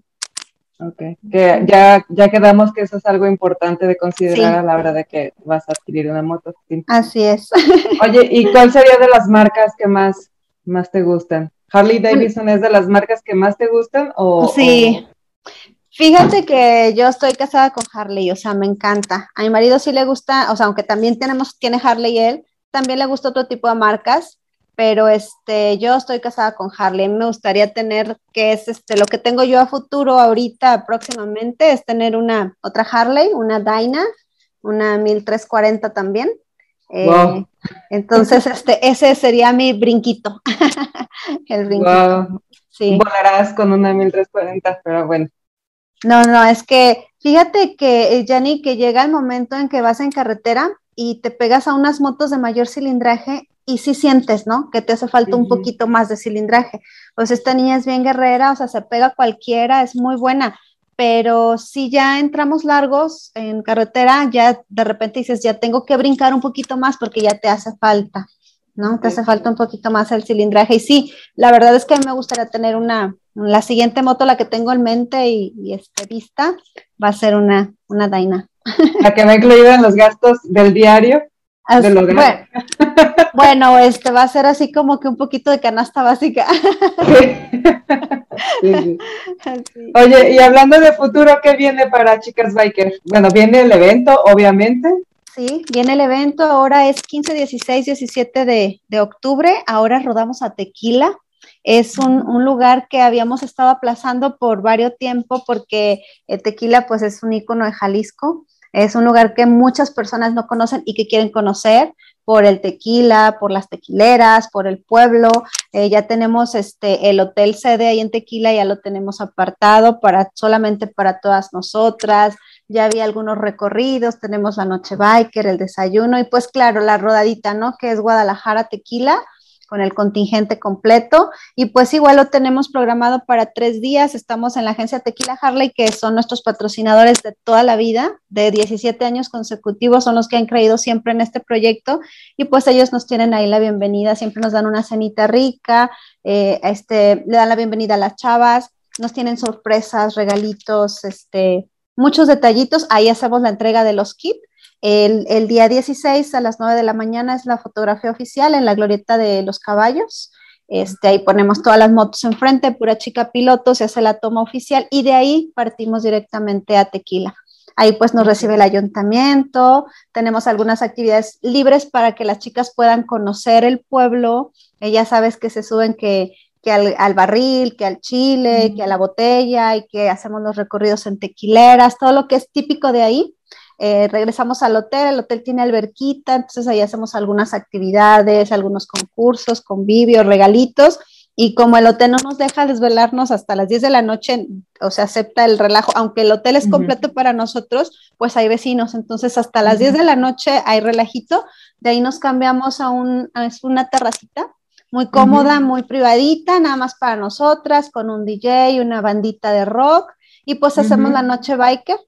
Ok, que ya, ya quedamos que eso es algo importante de considerar a la hora de que vas a adquirir una moto. Así es. Oye, ¿y cuál sería de las marcas que más, más te gustan? ¿Harley Davidson es de las marcas que más te gustan? O, sí. Fíjate que yo estoy casada con Harley, o sea, me encanta. A mi marido sí le gusta, o sea, aunque también tenemos, tiene Harley él, también le gusta otro tipo de marcas, pero este, yo estoy casada con Harley. Me gustaría tener, que es este, lo que tengo yo a futuro ahorita, próximamente, es tener una otra Harley, una Dyna, una 1340 también. Eh, entonces, este, ese sería mi brinquito. El brinquito. Sí. Volarás con una 1340, pero bueno. No, no, es que fíjate que, Yanni, que llega el momento en que vas en carretera y te pegas a unas motos de mayor cilindraje y sí sientes, ¿no? Que te hace falta un poquito más de cilindraje. Pues esta niña es bien guerrera, o sea, se pega cualquiera, es muy buena, pero si ya entramos largos en carretera, ya de repente dices, ya tengo que brincar un poquito más porque ya te hace falta, ¿no? Te hace falta un poquito más el cilindraje. Y sí, la verdad es que me gustaría tener una, la siguiente moto, la que tengo en mente y, y este, vista, va a ser una, una Daina. La que me ha incluido en los gastos del diario. bueno, este va a ser así como que un poquito de canasta básica. Oye, y hablando de futuro, ¿qué viene para Chicas Biker? Bueno, viene el evento, obviamente. Sí, viene el evento, ahora es 15, 16, 17 de, de octubre, ahora rodamos a Tequila. Es un, un, lugar que habíamos estado aplazando por varios tiempo porque eh, Tequila pues es un icono de Jalisco es un lugar que muchas personas no conocen y que quieren conocer por el tequila, por las tequileras, por el pueblo. Eh, ya tenemos este, el hotel sede ahí en Tequila, ya lo tenemos apartado para, solamente para todas nosotras. Ya había algunos recorridos, tenemos la noche biker, el desayuno y pues claro, la rodadita, ¿no? Que es Guadalajara Tequila con el contingente completo. Y pues igual lo tenemos programado para tres días. Estamos en la agencia Tequila Harley, que son nuestros patrocinadores de toda la vida, de 17 años consecutivos, son los que han creído siempre en este proyecto. Y pues ellos nos tienen ahí la bienvenida, siempre nos dan una cenita rica, eh, este, le dan la bienvenida a las chavas, nos tienen sorpresas, regalitos, este, muchos detallitos. Ahí hacemos la entrega de los kits el, día 16 a las 9 de la mañana es la fotografía oficial en la glorieta de los caballos. Este, ahí ponemos todas las motos enfrente, pura chica piloto, se hace la toma oficial y de ahí partimos directamente a Tequila. Ahí pues nos recibe el ayuntamiento, tenemos algunas actividades libres para que las chicas puedan conocer el pueblo. Eh, ya sabes que se suben que, al, al, barril, que al chile, que a la botella y que hacemos los recorridos en tequileras, todo lo que es típico de ahí. Eh, regresamos al hotel, el hotel tiene alberquita, entonces ahí hacemos algunas actividades, algunos concursos, convivios, regalitos. Y como el hotel no nos deja desvelarnos hasta las 10 de la noche, o sea, acepta el relajo, aunque el hotel es completo para nosotros, pues hay vecinos. Entonces, hasta las 10 de la noche hay relajito. De ahí nos cambiamos a, un, una terracita muy cómoda, muy privadita, nada más para nosotras, con un DJ, una bandita de rock. Y pues hacemos la noche biker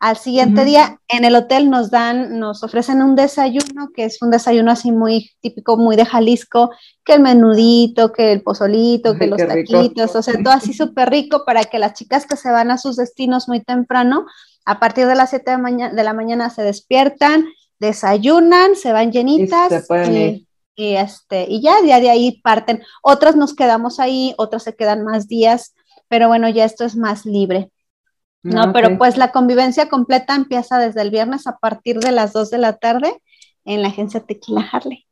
al siguiente día en el hotel nos dan, nos ofrecen un desayuno, que es un desayuno así muy típico, muy de Jalisco, que el menudito, que el pozolito, que los taquitos, o sea, todo así súper rico para que las chicas que se van a sus destinos muy temprano, a partir de las 7 de, de la mañana se despiertan, desayunan, se van llenitas y, y, este, y ya, ya de ahí parten. Otras nos quedamos ahí, otras se quedan más días, pero bueno, ya esto es más libre. No, ah, pero pues la convivencia completa empieza desde el viernes a partir de las 2 de la tarde en la agencia Tequila Harley.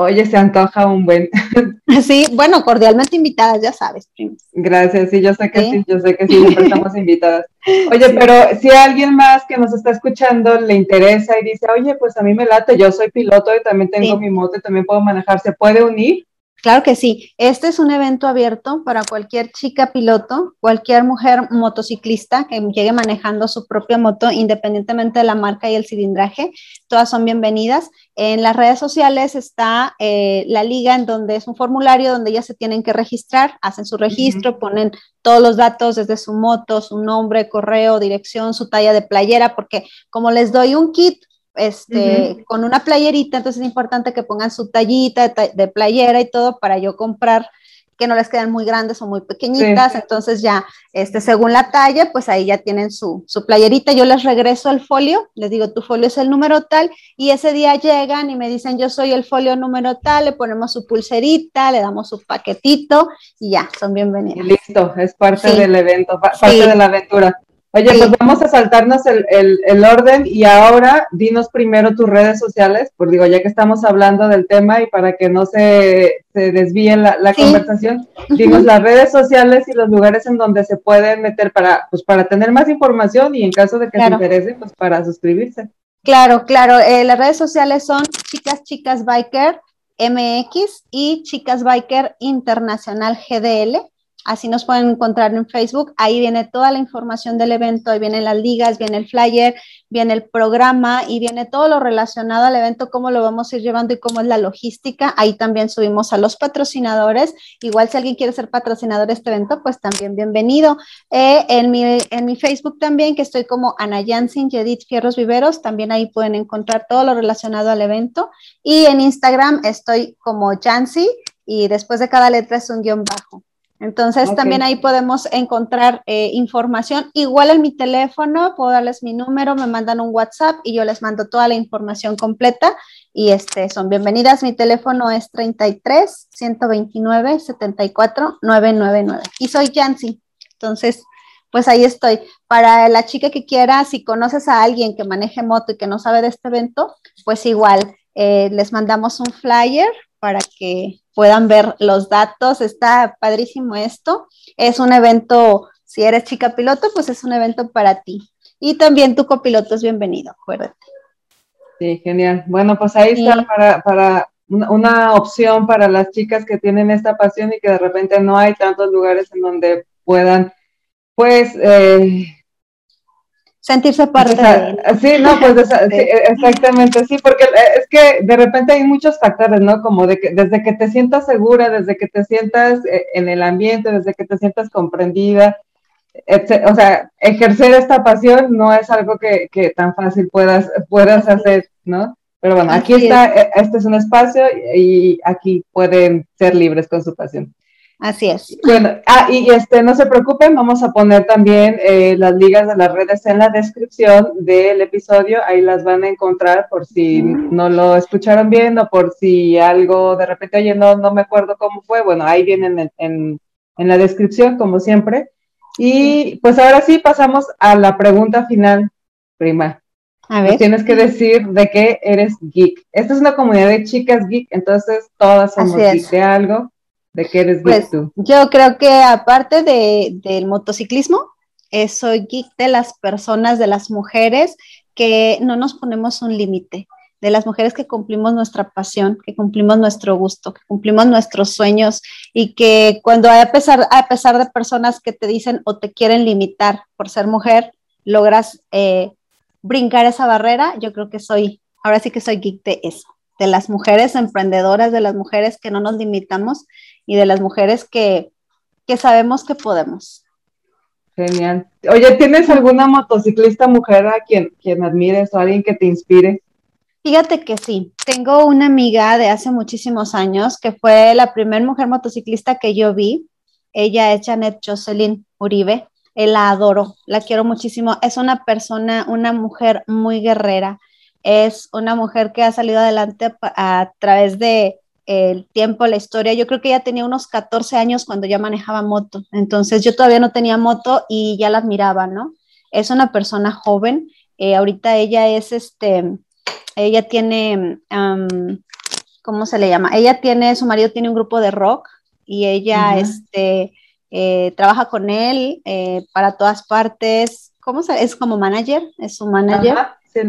Oye, se antoja un buen. Sí, bueno, cordialmente invitadas, ya sabes, Gracias, sí, yo sé que sí, yo sé que sí, siempre estamos invitadas. Oye, pero si alguien más que nos está escuchando le interesa y dice, oye, pues a mí me late, yo soy piloto y también tengo mi moto y también puedo manejar, ¿se puede unir? Claro que sí. Este es un evento abierto para cualquier chica piloto, cualquier mujer motociclista que llegue manejando su propia moto, independientemente de la marca y el cilindraje. Todas son bienvenidas. En las redes sociales está eh, la liga, en donde es un formulario donde ellas se tienen que registrar, hacen su registro, ponen todos los datos desde su moto, su nombre, correo, dirección, su talla de playera, porque como les doy un kit este, con una playerita, entonces es importante que pongan su tallita de, playera y todo para yo comprar que no les quedan muy grandes o muy pequeñitas, entonces ya, este, según la talla, pues ahí ya tienen su, su, playerita, yo les regreso el folio, les digo, tu folio es el número tal, y ese día llegan y me dicen, yo soy el folio número tal, le ponemos su pulserita, le damos su paquetito, y ya, son bienvenidos. listo, es parte del evento, parte de la aventura. Oye, pues vamos a saltarnos el, el, orden y ahora dinos primero tus redes sociales, por digo, ya que estamos hablando del tema y para que no se, se desvíe la, la conversación, dinos las redes sociales y los lugares en donde se pueden meter para, pues para tener más información y en caso de que se interese, pues para suscribirse. Claro, claro, eh, las redes sociales son Chicas Chicas Biker MX y Chicas Biker Internacional GDL. Así nos pueden encontrar en Facebook. Ahí viene toda la información del evento, ahí vienen las ligas, viene el flyer, viene el programa y viene todo lo relacionado al evento, cómo lo vamos a ir llevando y cómo es la logística. Ahí también subimos a los patrocinadores. Igual si alguien quiere ser patrocinador de este evento, pues también bienvenido. Eh, en, mi, en mi Facebook también, que estoy como Ana Jansin y Edith Fierros Viveros, también ahí pueden encontrar todo lo relacionado al evento. Y en Instagram estoy como Jansi y después de cada letra es un guion bajo. Entonces también ahí podemos encontrar eh, información. Igual en mi teléfono, puedo darles mi número, me mandan un WhatsApp y yo les mando toda la información completa y este, son bienvenidas. Mi teléfono es 33 129 74 999 y soy Yancy. Entonces, pues ahí estoy. Para la chica que quiera, si conoces a alguien que maneje moto y que no sabe de este evento, pues igual eh, les mandamos un flyer para que puedan ver los datos. Está padrísimo esto. Es un evento, si eres chica piloto, pues es un evento para ti. Y también tu copiloto es bienvenido, acuérdate. Sí, genial. Bueno, pues ahí está para, para una opción para las chicas que tienen esta pasión y que de repente no hay tantos lugares en donde puedan, pues, eh, sentirse parte de Sí, no, pues exactamente, sí, porque eh, es que de repente hay muchos factores, ¿no? Como de que desde que te sientas segura, desde que te sientas eh, en el ambiente, desde que te sientas comprendida, o sea, ejercer esta pasión no es algo que, que tan fácil puedas, puedas hacer, ¿no? Pero bueno, aquí está, eh, este es un espacio y aquí pueden ser libres con su pasión. Así es. Bueno, ah, y este, no se preocupen, vamos a poner también eh, las ligas de las redes en la descripción del episodio, ahí las van a encontrar por si no lo escucharon bien o por si algo de repente, oye, no, no me acuerdo cómo fue, bueno, ahí vienen en, en, la descripción, como siempre. Y pues ahora sí pasamos a la pregunta final, prima. A ver. tienes que decir de qué eres geek. Esta es una comunidad de chicas geek, entonces todas somos geek de algo. ¿De qué eres pues, tú? Yo creo que aparte de, del motociclismo, eh, soy geek de las personas, de las mujeres que no nos ponemos un límite, de las mujeres que cumplimos nuestra pasión, que cumplimos nuestro gusto, que cumplimos nuestros sueños y que cuando a pesar, a pesar de personas que te dicen o te quieren limitar por ser mujer, logras eh, brincar esa barrera, yo creo que soy, ahora sí que soy geek de eso, de las mujeres emprendedoras, de las mujeres que no nos limitamos y de las mujeres que, sabemos que podemos. Genial. Oye, ¿tienes alguna motociclista mujer a quien, quien admires o alguien que te inspire? Fíjate que sí, tengo una amiga de hace muchísimos años que fue la primera mujer motociclista que yo vi. Ella es Janet Jocelyn Uribe. Él la adoro, la quiero muchísimo. Es una persona, una mujer muy guerrera. Es una mujer que ha salido adelante a través de, el tiempo, la historia. Yo creo que ella tenía unos 14 años cuando ya manejaba moto. Entonces yo todavía no tenía moto y ya la admiraba, ¿no? Es una persona joven. Eh, ahorita ella es este, ella tiene, ¿cómo se le llama? Ella tiene, su marido tiene un grupo de rock y ella, este, eh, trabaja con él eh, para todas partes. ¿Cómo se? Es como manager, es su manager.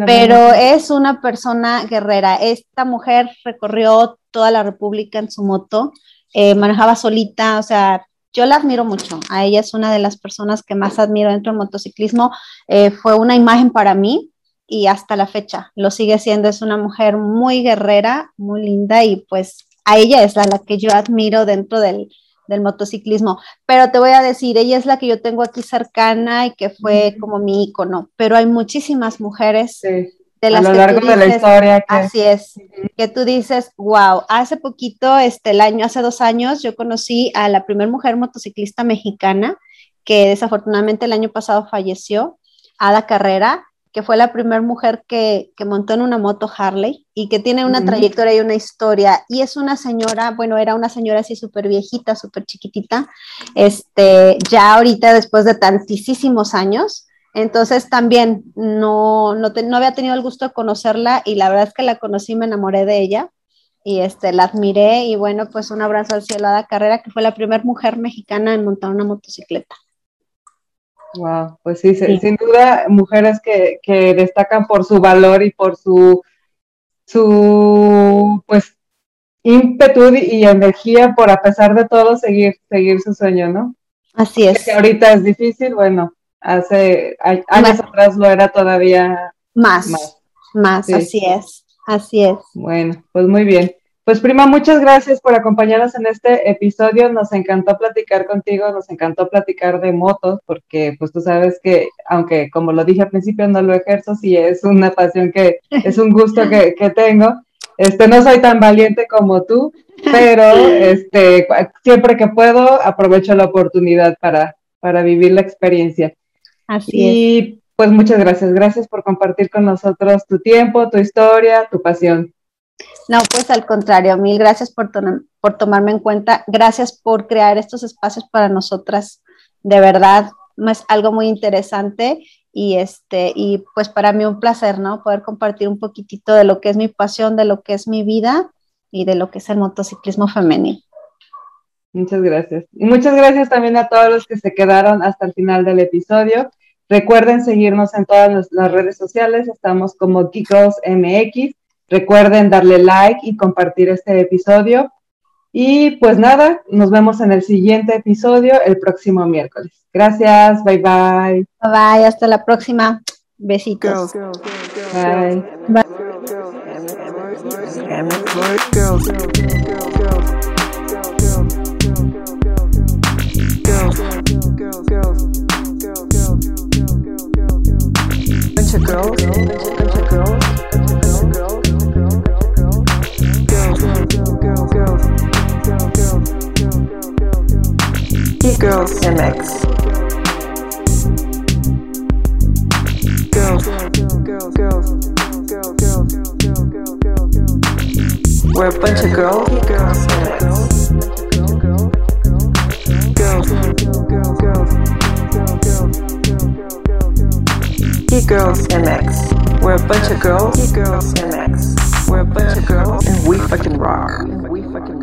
Pero es una persona guerrera. Esta mujer recorrió toda la República en su moto. eh, manejaba solita, o sea, yo la admiro mucho. A ella es una de las personas que más admiro dentro del motociclismo. Eh, fue una imagen para mí y hasta la fecha lo sigue siendo. Es una mujer muy guerrera, muy linda y pues a ella es la, la que yo admiro dentro del, del motociclismo. Pero te voy a decir, ella es la que yo tengo aquí cercana y que fue como mi icono, pero hay muchísimas mujeres de las a lo largo de la historia. Así es, que tú dices, wow, hace poquito, este, el año, hace dos años, yo conocí a la primera mujer motociclista mexicana que desafortunadamente el año pasado falleció, Ada Carrera, que fue la primera mujer que, que, montó en una moto Harley y que tiene una trayectoria y una historia. Y es una señora, bueno, era una señora así súper viejita, súper chiquitita, este, ya ahorita después de tantísimos años, entonces también no, no, no, había tenido el gusto de conocerla y la verdad es que la conocí, me enamoré de ella y este, la admiré y bueno, pues un abrazo al cielo a la carrera, que fue la primera mujer mexicana en montar una motocicleta. Wow, pues sí, sin duda, mujeres que, que, destacan por su valor y por su, su pues, ímpetu y energía por a pesar de todo seguir, seguir su sueño, ¿no? Así es. Que ahorita es difícil, bueno, hace años atrás lo era todavía más. Más, así es, así es. Bueno, pues muy bien. Pues prima, muchas gracias por acompañarnos en este episodio. Nos encantó platicar contigo, nos encantó platicar de motos, porque pues tú sabes que, aunque como lo dije al principio, no lo ejerzo, sí es una pasión que, es un gusto que, que tengo. Este, no soy tan valiente como tú, pero este, siempre que puedo aprovecho la oportunidad para, para vivir la experiencia. Así y pues muchas gracias. Gracias por compartir con nosotros tu tiempo, tu historia, tu pasión. No, pues al contrario, mil gracias por, por tomarme en cuenta. Gracias por crear estos espacios para nosotras. De verdad, es algo muy interesante y este y pues para mí un placer, ¿no? Poder compartir un poquitito de lo que es mi pasión, de lo que es mi vida y de lo que es el motociclismo femenino. Muchas gracias. Y muchas gracias también a todos los que se quedaron hasta el final del episodio. Recuerden seguirnos en todas las redes sociales, estamos como Geekos MX. Recuerden darle like y compartir este episodio. Y pues nada, nos vemos en el siguiente episodio el próximo miércoles. Gracias, bye bye. Bye bye, hasta la próxima. Besitos. Bye. bunch of girls, Girls MX. Girls, girls, girls, We're a bunch of girls. Girls MX. Girls MX. We're a bunch of girls. He girls MX. We're a bunch of girls, and we fucking rock. And we fucking